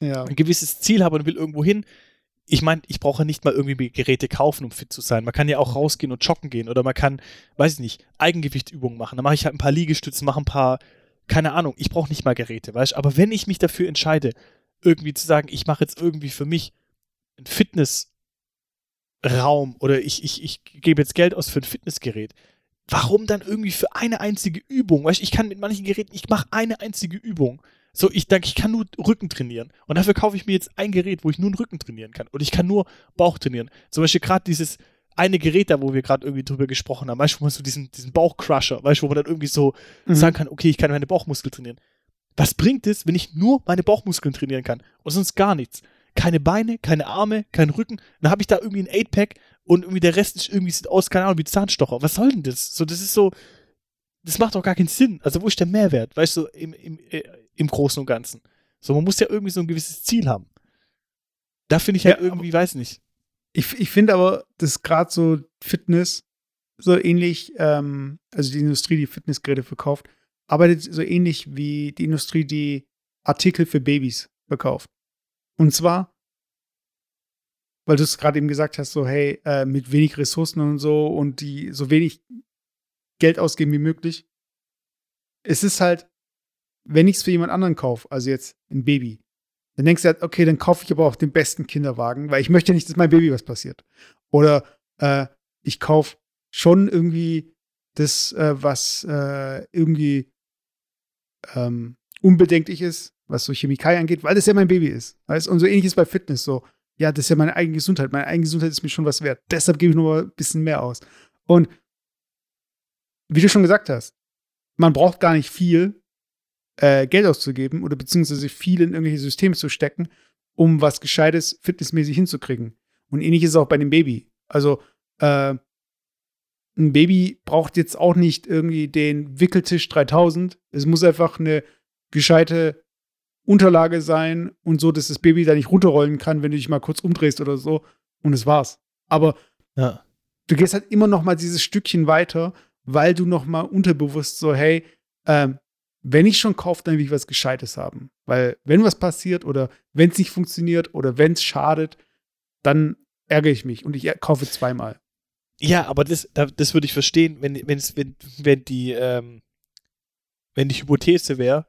Ja. ein gewisses Ziel habe und will irgendwo hin, ich meine, ich brauche nicht mal irgendwie Geräte kaufen, um fit zu sein. Man kann ja auch rausgehen und joggen gehen oder man kann, weiß ich nicht, Eigengewichtübungen machen. Dann mache ich halt ein paar Liegestützen, mache ein paar, keine Ahnung, ich brauche nicht mal Geräte, weißt du? Aber wenn ich mich dafür entscheide, irgendwie zu sagen, ich mache jetzt irgendwie für mich einen Fitnessraum oder ich, ich, ich gebe jetzt Geld aus für ein Fitnessgerät, warum dann irgendwie für eine einzige Übung? Weißt du, ich kann mit manchen Geräten, ich mache eine einzige Übung. So, ich denke, ich kann nur Rücken trainieren. Und dafür kaufe ich mir jetzt ein Gerät, wo ich nur den Rücken trainieren kann. Und ich kann nur Bauch trainieren. Zum Beispiel gerade dieses eine Gerät da, wo wir gerade irgendwie drüber gesprochen haben, weißt du, wo man so diesen, diesen Bauchcrusher, weißt du, wo man dann irgendwie so Mhm. sagen kann, okay, ich kann meine Bauchmuskeln trainieren. Was bringt es, wenn ich nur meine Bauchmuskeln trainieren kann und sonst gar nichts? Keine Beine, keine Arme, kein Rücken. Dann habe ich da irgendwie ein 8-Pack und irgendwie der Rest ist irgendwie sieht aus, keine Ahnung, wie Zahnstocher. Was soll denn das? So, das ist so, das macht doch gar keinen Sinn. Also, wo ist der Mehrwert, weißt du, im, im, äh, im Großen und Ganzen? So, man muss ja irgendwie so ein gewisses Ziel haben. Da finde ich halt Ja, irgendwie, weiß nicht. Ich, ich finde aber, dass gerade so Fitness so ähnlich, ähm, also die Industrie, die Fitnessgeräte verkauft, arbeitet so ähnlich wie die Industrie, die Artikel für Babys verkauft. Und zwar, weil du es gerade eben gesagt hast, so, hey, äh, mit wenig Ressourcen und so und die so wenig Geld ausgeben wie möglich. Es ist halt, wenn ich es für jemand anderen kaufe, also jetzt ein Baby, dann denkst du halt, okay, dann kaufe ich aber auch den besten Kinderwagen, weil ich möchte nicht, dass meinem Baby was passiert. Oder äh, ich kaufe schon irgendwie das, äh, was äh, irgendwie ähm, unbedenklich ist, was so Chemikalien angeht, weil das ja mein Baby ist. Weißt? Und so ähnlich ist bei Fitness so. Ja, das ist ja meine eigene Gesundheit. Meine eigene Gesundheit ist mir schon was wert. Deshalb gebe ich nur mal ein bisschen mehr aus. Und wie du schon gesagt hast, man braucht gar nicht viel äh, Geld auszugeben oder beziehungsweise viel in irgendwelche Systeme zu stecken, um was Gescheites fitnessmäßig hinzukriegen. Und ähnlich ist es auch bei dem Baby. Also, äh, ein Baby braucht jetzt auch nicht irgendwie den Wickeltisch 3000. Es muss einfach eine gescheite Unterlage sein und so, dass das Baby da nicht runterrollen kann, wenn du dich mal kurz umdrehst oder so. Und es war's. Aber ja. du gehst halt immer noch mal dieses Stückchen weiter, weil du noch mal unterbewusst so, hey, ähm, wenn ich schon kaufe, dann will ich was Gescheites haben. Weil wenn was passiert oder wenn es nicht funktioniert oder wenn es schadet, dann ärgere ich mich und ich kaufe zweimal. Ja, aber das, das würde ich verstehen, wenn, wenn, wenn die, ähm, wenn die Hypothese wäre,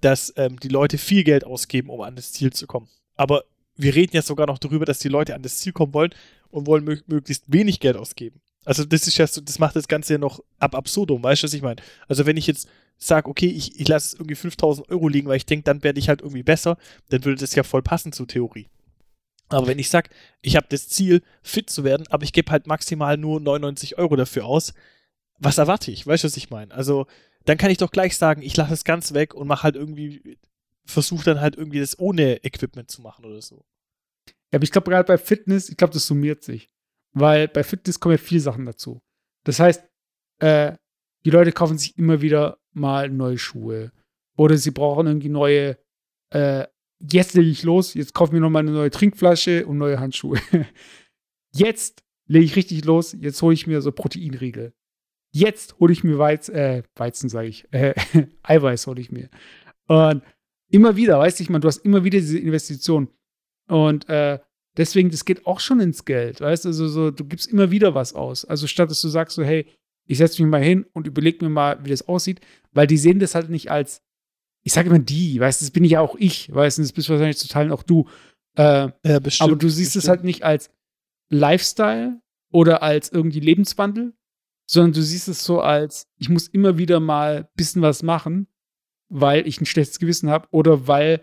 dass ähm, die Leute viel Geld ausgeben, um an das Ziel zu kommen. Aber wir reden ja sogar noch darüber, dass die Leute an das Ziel kommen wollen und wollen mö möglichst wenig Geld ausgeben. Also das ist ja so, das macht das Ganze ja noch ab absurdum, weißt du, was ich meine? Also wenn ich jetzt sage, okay, ich, ich lasse irgendwie 5000 Euro liegen, weil ich denke, dann werde ich halt irgendwie besser, dann würde das ja voll passen zur Theorie. Aber wenn ich sage, ich habe das Ziel, fit zu werden, aber ich gebe halt maximal nur 99 Euro dafür aus, was erwarte ich? Weißt du, was ich meine? Also dann kann ich doch gleich sagen, ich lasse es ganz weg und mache halt irgendwie, versuche dann halt irgendwie das ohne Equipment zu machen oder so. Ja, aber ich glaube gerade bei Fitness, ich glaube, das summiert sich. Weil bei Fitness kommen ja viele Sachen dazu. Das heißt, äh, die Leute kaufen sich immer wieder mal neue Schuhe. Oder sie brauchen irgendwie neue, äh, jetzt lege ich los, jetzt kaufe ich mir nochmal eine neue Trinkflasche und neue Handschuhe. *laughs* jetzt lege ich richtig los, jetzt hole ich mir so Proteinriegel. Jetzt hole ich mir Weiz, äh, Weizen, sage ich, äh, *laughs* Eiweiß hole ich mir. Und immer wieder, weißt du, ich meine, du hast immer wieder diese Investition. Und äh, deswegen, das geht auch schon ins Geld, weißt du, also so, du gibst immer wieder was aus. Also statt dass du sagst so, hey, ich setze mich mal hin und überlege mir mal, wie das aussieht, weil die sehen das halt nicht als, ich sage immer die, weißt du, das bin ich ja auch ich, weißt du, das bist wahrscheinlich zu teilen auch du. Äh, ja, bestimmt, aber du siehst es halt nicht als Lifestyle oder als irgendwie Lebenswandel, sondern du siehst es so als, ich muss immer wieder mal ein bisschen was machen, weil ich ein schlechtes Gewissen habe oder weil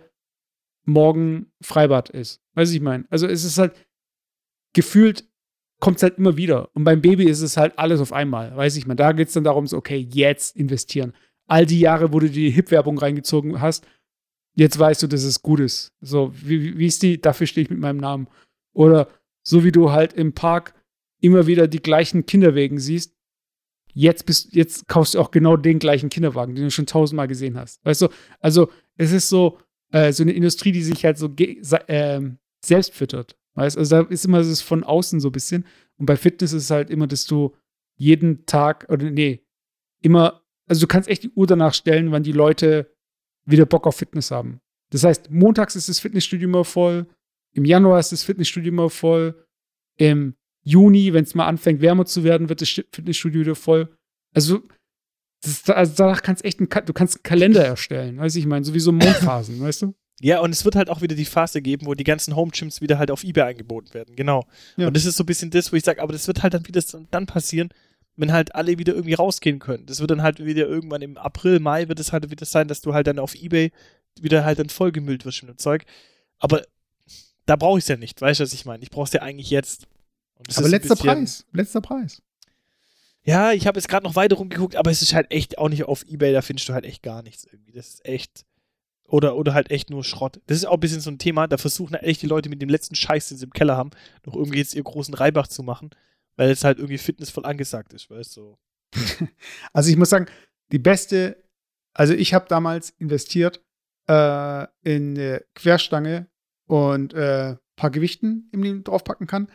morgen Freibad ist. Weiß ich meine. Also es ist halt gefühlt kommt es halt immer wieder. Und beim Baby ist es halt alles auf einmal. Weiß ich meine. Da geht es dann darum, so, okay, jetzt investieren. All die Jahre, wo du die Hip-Werbung reingezogen hast, jetzt weißt du, dass es gut ist. So, wie, wie ist die? Dafür stehe ich mit meinem Namen. Oder so wie du halt im Park immer wieder die gleichen Kinderwegen siehst, jetzt bist, jetzt kaufst du auch genau den gleichen Kinderwagen, den du schon tausendmal gesehen hast. Weißt du, also es ist so, äh, so eine Industrie, die sich halt so äh, selbst füttert. Weißt also da ist immer das von außen so ein bisschen. Und bei Fitness ist es halt immer, dass du jeden Tag, oder nee, immer, also du kannst echt die Uhr danach stellen, wann die Leute wieder Bock auf Fitness haben. Das heißt, montags ist das Fitnessstudio immer voll, im Januar ist das Fitnessstudio immer voll, im Juni, wenn es mal anfängt, wärmer zu werden, wird das Fitnessstudio wieder voll. Also, das, also danach kannst echt ein, du kannst einen Kalender erstellen, weißt du, ich meine, sowieso Mondphasen, weißt du? Ja, und es wird halt auch wieder die Phase geben, wo die ganzen Home-Gyms wieder halt auf Ebay angeboten werden, genau. Ja. Und das ist so ein bisschen das, wo ich sage, aber das wird halt dann wieder dann passieren, wenn halt alle wieder irgendwie rausgehen können. Das wird dann halt wieder irgendwann im April, Mai wird es halt wieder sein, dass du halt dann auf Ebay wieder halt dann vollgemüllt wirst mit dem Zeug. Aber da brauche ich es ja nicht, weißt du, was ich meine? Ich brauche es ja eigentlich jetzt. aber letzter Preis, letzter Preis. Ja, ich habe jetzt gerade noch weiter rumgeguckt, aber es ist halt echt auch nicht auf Ebay, da findest du halt echt gar nichts irgendwie. Das ist echt. Oder, oder halt echt nur Schrott. Das ist auch ein bisschen so ein Thema, da versuchen halt echt die Leute mit dem letzten Scheiß, den sie im Keller haben, noch irgendwie jetzt ihr großen Reibach zu machen, weil es halt irgendwie fitnessvoll angesagt ist, weißt du. *laughs* also ich muss sagen, die beste, also ich habe damals investiert äh, in eine Querstange und äh, paar Gewichten, die man draufpacken kann.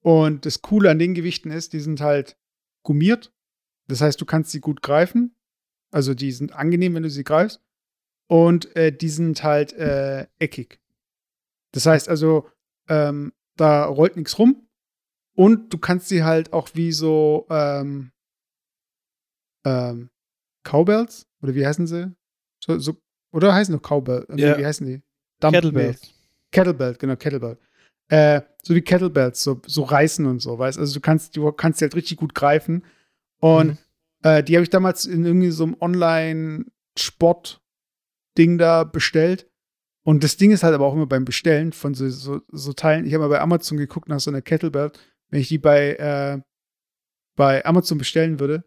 Und das Coole an den Gewichten ist, die sind halt gummiert. Das heißt, du kannst sie gut greifen. Also die sind angenehm, wenn du sie greifst. Und äh, die sind halt äh, eckig. Das heißt also, ähm, da rollt nichts rum. Und du kannst sie halt auch wie so ähm, ähm, Cowbells, oder wie heißen sie? So, so, oder heißen noch Cowbell? Ja. Wie heißen die? Kettlebells. Kettlebell, genau, Kettlebell. Äh, so wie Kettlebells, so, so reißen und so, weißt Also du kannst, du kannst die halt richtig gut greifen. Und Mhm. äh, die habe ich damals in irgendwie so einem Online-Sport-Ding da bestellt. Und das Ding ist halt aber auch immer beim Bestellen von so, so, so Teilen. Ich habe mal bei Amazon geguckt nach so einer Kettlebell. Wenn ich die bei, äh, bei Amazon bestellen würde,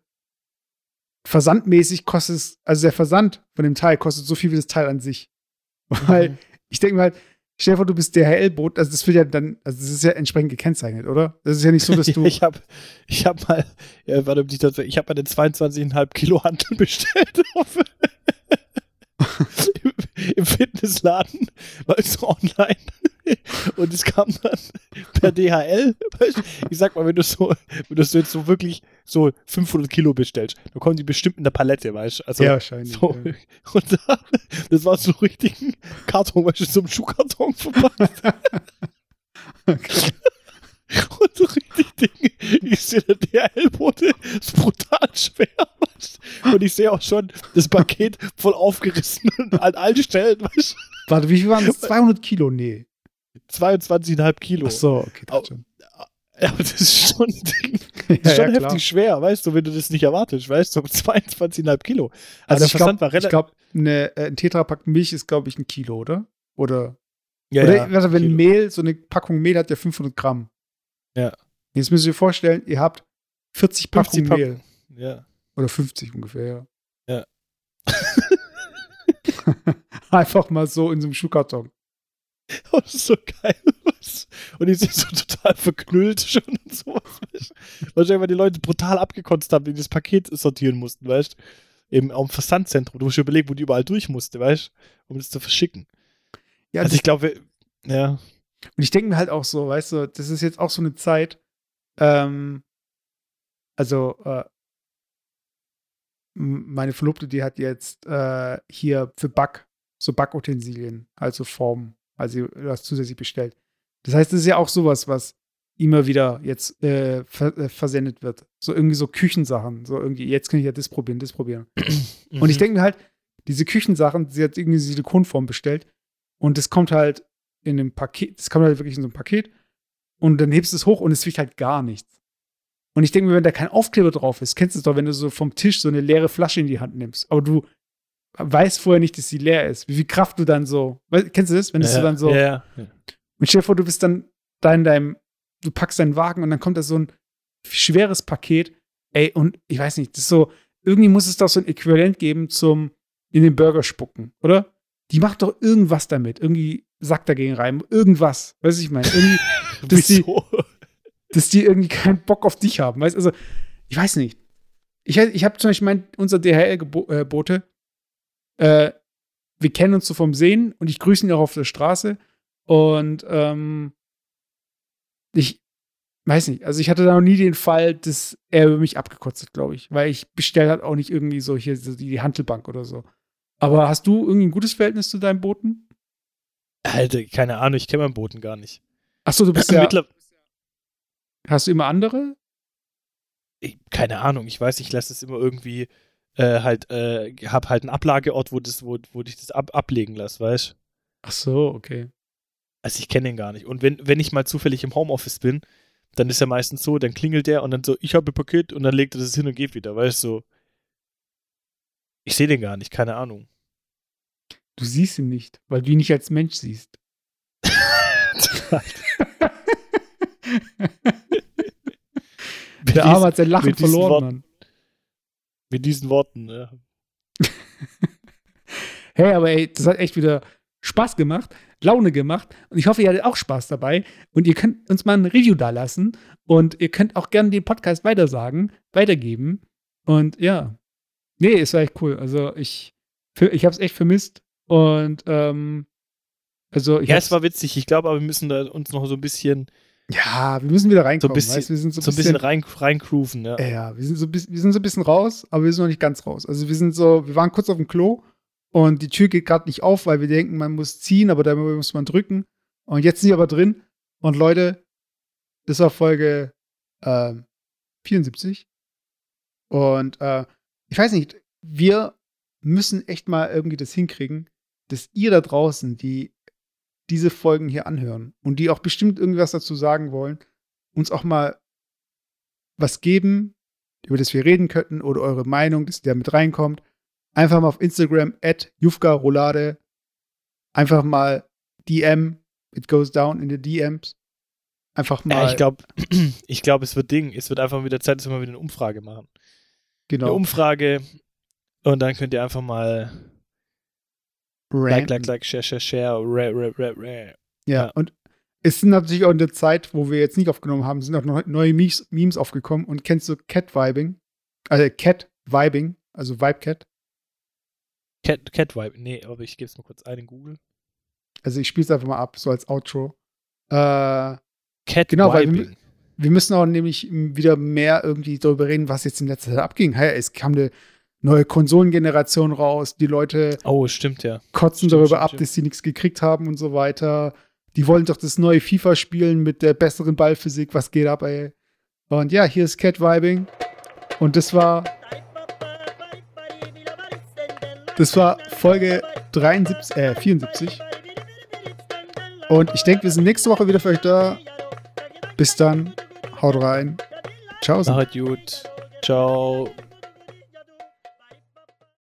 versandmäßig kostet es, also der Versand von dem Teil kostet so viel wie das Teil an sich. Weil Mhm. ich denke mir halt, stell dir vor, du bist DHL-Boot, also das wird ja dann, also das ist ja entsprechend gekennzeichnet, oder? Das ist ja nicht so, dass *laughs* du. ich habe ich hab mal, ja, warte, ich habe mal den 22,5 Kilo Hantel *laughs* bestellt Fitnessladen, weißt du, online. *laughs* Und es kam dann per DHL. Du, ich sag mal, wenn du so, wenn du jetzt so wirklich so 500 Kilo bestellst, dann kommen die bestimmt in der Palette, weißt du? Also, ja, wahrscheinlich. so, Ja. *laughs* und da, das war so richtig ein Karton, weißt du, so ein Schuhkarton verpackt. Okay. Und so richtig Ding. Ich sehe der DHL-Bote, ist brutal schwer. weißt du. Und ich sehe auch schon das Paket voll aufgerissen und an allen Stellen, weißt Warte, wie viel waren das? *laughs* 200 Kilo? Nee. du, 22,5 Kilo. Ach so, okay. Das schon. *laughs* Ja, aber das ist schon. Ja, *laughs* Das ist schon ja, klar. heftig schwer, weißt du, wenn du das nicht erwartest, weißt du, 22,5 Kilo. Also, Also ich glaube, glaub, ne, ein Tetrapack Milch ist, glaube ich, ein Kilo, oder? Oder, ja, oder ja, warte, wenn Kilo. Mehl, so eine Packung Mehl hat ja 500 Gramm. Ja. Jetzt müsst ihr euch vorstellen, ihr habt 40 50 Packungen Pack- Mehl. Ja. Oder 50 ungefähr, ja. Ja. *laughs* Einfach mal so in so einem Schuhkarton. Oh, *laughs* das ist so geil. *laughs* Und die sind so total verknüllt schon und sowas. weißt du. Wahrscheinlich, weil die Leute brutal abgekotzt haben, die das Paket sortieren mussten, weißt du? Eben am Versandzentrum. Du musst dir überlegen, wo die überall durch musste, weißt du? Um das zu verschicken. Ja, also ich glaube, ja. Und ich denke mir halt auch so, weißt du, das ist jetzt auch so eine Zeit, ähm, also, äh, meine Verlobte, die hat jetzt äh, hier für Back, so Backutensilien, also Formen, also was zusätzlich bestellt. Das heißt, das ist ja auch sowas, was immer wieder jetzt äh, ver äh, versendet wird. So irgendwie so Küchensachen, so irgendwie, jetzt kann ich ja das probieren, das probieren. *clears throat* Und Mhm. ich denke mir halt, diese Küchensachen, sie hat irgendwie Silikonform bestellt und das kommt halt in einem Paket, das kommt halt wirklich in so ein Paket und dann hebst du es hoch und es wiegt halt gar nichts. Und ich denke mir, wenn da kein Aufkleber drauf ist, kennst du es doch, wenn du so vom Tisch so eine leere Flasche in die Hand nimmst, aber du weißt vorher nicht, dass sie leer ist, wie viel Kraft du dann so, weißt, kennst du das, wenn ja, so dann so, Ja, ja. und stell dir vor, du bist dann da in deinem, du packst deinen Wagen und dann kommt da so ein schweres Paket. Ey, und ich weiß nicht, das ist so, irgendwie muss es doch so ein Äquivalent geben zum in den Burger spucken, oder? Die macht doch irgendwas damit. Irgendwie Sack dagegen rein. Irgendwas. Weißt du, ich meine? Irgendwie, *laughs* dass die? Dass die irgendwie keinen Bock auf dich haben. Weißt also, ich weiß nicht. Ich, ich habe zum Beispiel mein, unser DHL-Bote, äh, wir kennen uns so vom Sehen und ich grüße ihn auch auf der Straße. Und ähm, ich weiß nicht, also ich hatte da noch nie den Fall, dass er über mich abgekotzt hat, glaube ich. Weil ich bestelle halt auch nicht irgendwie so hier so die Handelbank oder so. Aber hast du irgendwie ein gutes Verhältnis zu deinem Boten? Alter, keine Ahnung, ich kenne meinen Boten gar nicht. Achso, du bist ja. Mittler Hast du immer andere? keine Ahnung, ich weiß, ich lasse es immer irgendwie äh, halt, äh, hab halt einen Ablageort, wo das, wo, wo ich das ab, ablegen lasse, weißt Ach so, okay. Also ich kenne ihn gar nicht. Und wenn, wenn ich mal zufällig im Homeoffice bin, dann ist er meistens so, dann klingelt der und dann so, ich habe ein Paket und dann legt er das hin und geht wieder, weißt du? So. Ich sehe den gar nicht, keine Ahnung. Du siehst ihn nicht, weil du ihn nicht als Mensch siehst. *laughs* *laughs* *laughs* Der dies- Arme hat sein Lachen verloren, Worten. Mann. Mit diesen Worten, ja. *laughs* Hey, aber ey, das hat echt wieder Spaß gemacht, Laune gemacht. Und ich hoffe, ihr hattet auch Spaß dabei. Und ihr könnt uns mal ein Review da lassen. Und ihr könnt auch gerne den Podcast weitersagen, weitergeben. Und ja. Nee, es war echt cool. Also ich, ich habe es echt vermisst. Und ähm, also ich Ja, es war witzig. Ich glaube aber, wir müssen da uns noch so ein bisschen, ja, wir müssen wieder reinkommen. bisschen- weißt? Wir sind so so ein bisschen rein, reingrooven, ja. Ja, wir sind, so, wir sind so ein bisschen raus, aber wir sind noch nicht ganz raus. Also wir sind so, wir waren kurz auf dem Klo und die Tür geht gerade nicht auf, weil wir denken, man muss ziehen, aber dabei muss man drücken. Und jetzt sind wir aber drin Und Leute, das war Folge äh, 74. Und äh, ich weiß nicht, wir müssen echt mal irgendwie das hinkriegen, dass ihr da draußen, die diese Folgen hier anhören und die auch bestimmt irgendwas dazu sagen wollen, uns auch mal was geben, über das wir reden könnten oder eure Meinung, dass der mit reinkommt. Einfach mal auf Instagram at Rolade einfach mal DM, it goes down in the DMs. Einfach mal. Ja, ich glaube, *clears throat* ich glaub, es wird Ding. Es wird einfach wieder Zeit, dass wir mal wieder eine Umfrage machen. Genau. Eine Umfrage und dann könnt ihr einfach mal Like, like, like, share, share, share, rare, rare, rare, rare. Ja, ja, und es sind natürlich auch in der Zeit, wo wir jetzt nicht aufgenommen haben, sind auch noch neue Memes, Memes aufgekommen. Und kennst du Cat Vibing? Also Cat Vibing, also Vibe Cat? Cat, Cat Vibe, nee, aber ich gebe es mal kurz ein in Google. Also ich spiele es einfach mal ab, so als Outro. Äh, Cat genau, Vibing. Weil wir, wir müssen auch nämlich wieder mehr irgendwie darüber reden, was jetzt in letzter Zeit abging. Hey, es kam eine neue Konsolengeneration raus. Die Leute oh, stimmt, ja. kotzen stimmt, darüber stimmt, ab, stimmt. dass sie nichts gekriegt haben und so weiter. Die wollen doch das neue FIFA spielen mit der besseren Ballphysik. Was geht ab, ey? Und ja, hier ist Cat Vibing. Und das war. Das war Folge 73, äh, 74. Und ich denke, wir sind nächste Woche wieder für euch da. Bis dann. Haut rein. Ciao. Macht gut. Ciao.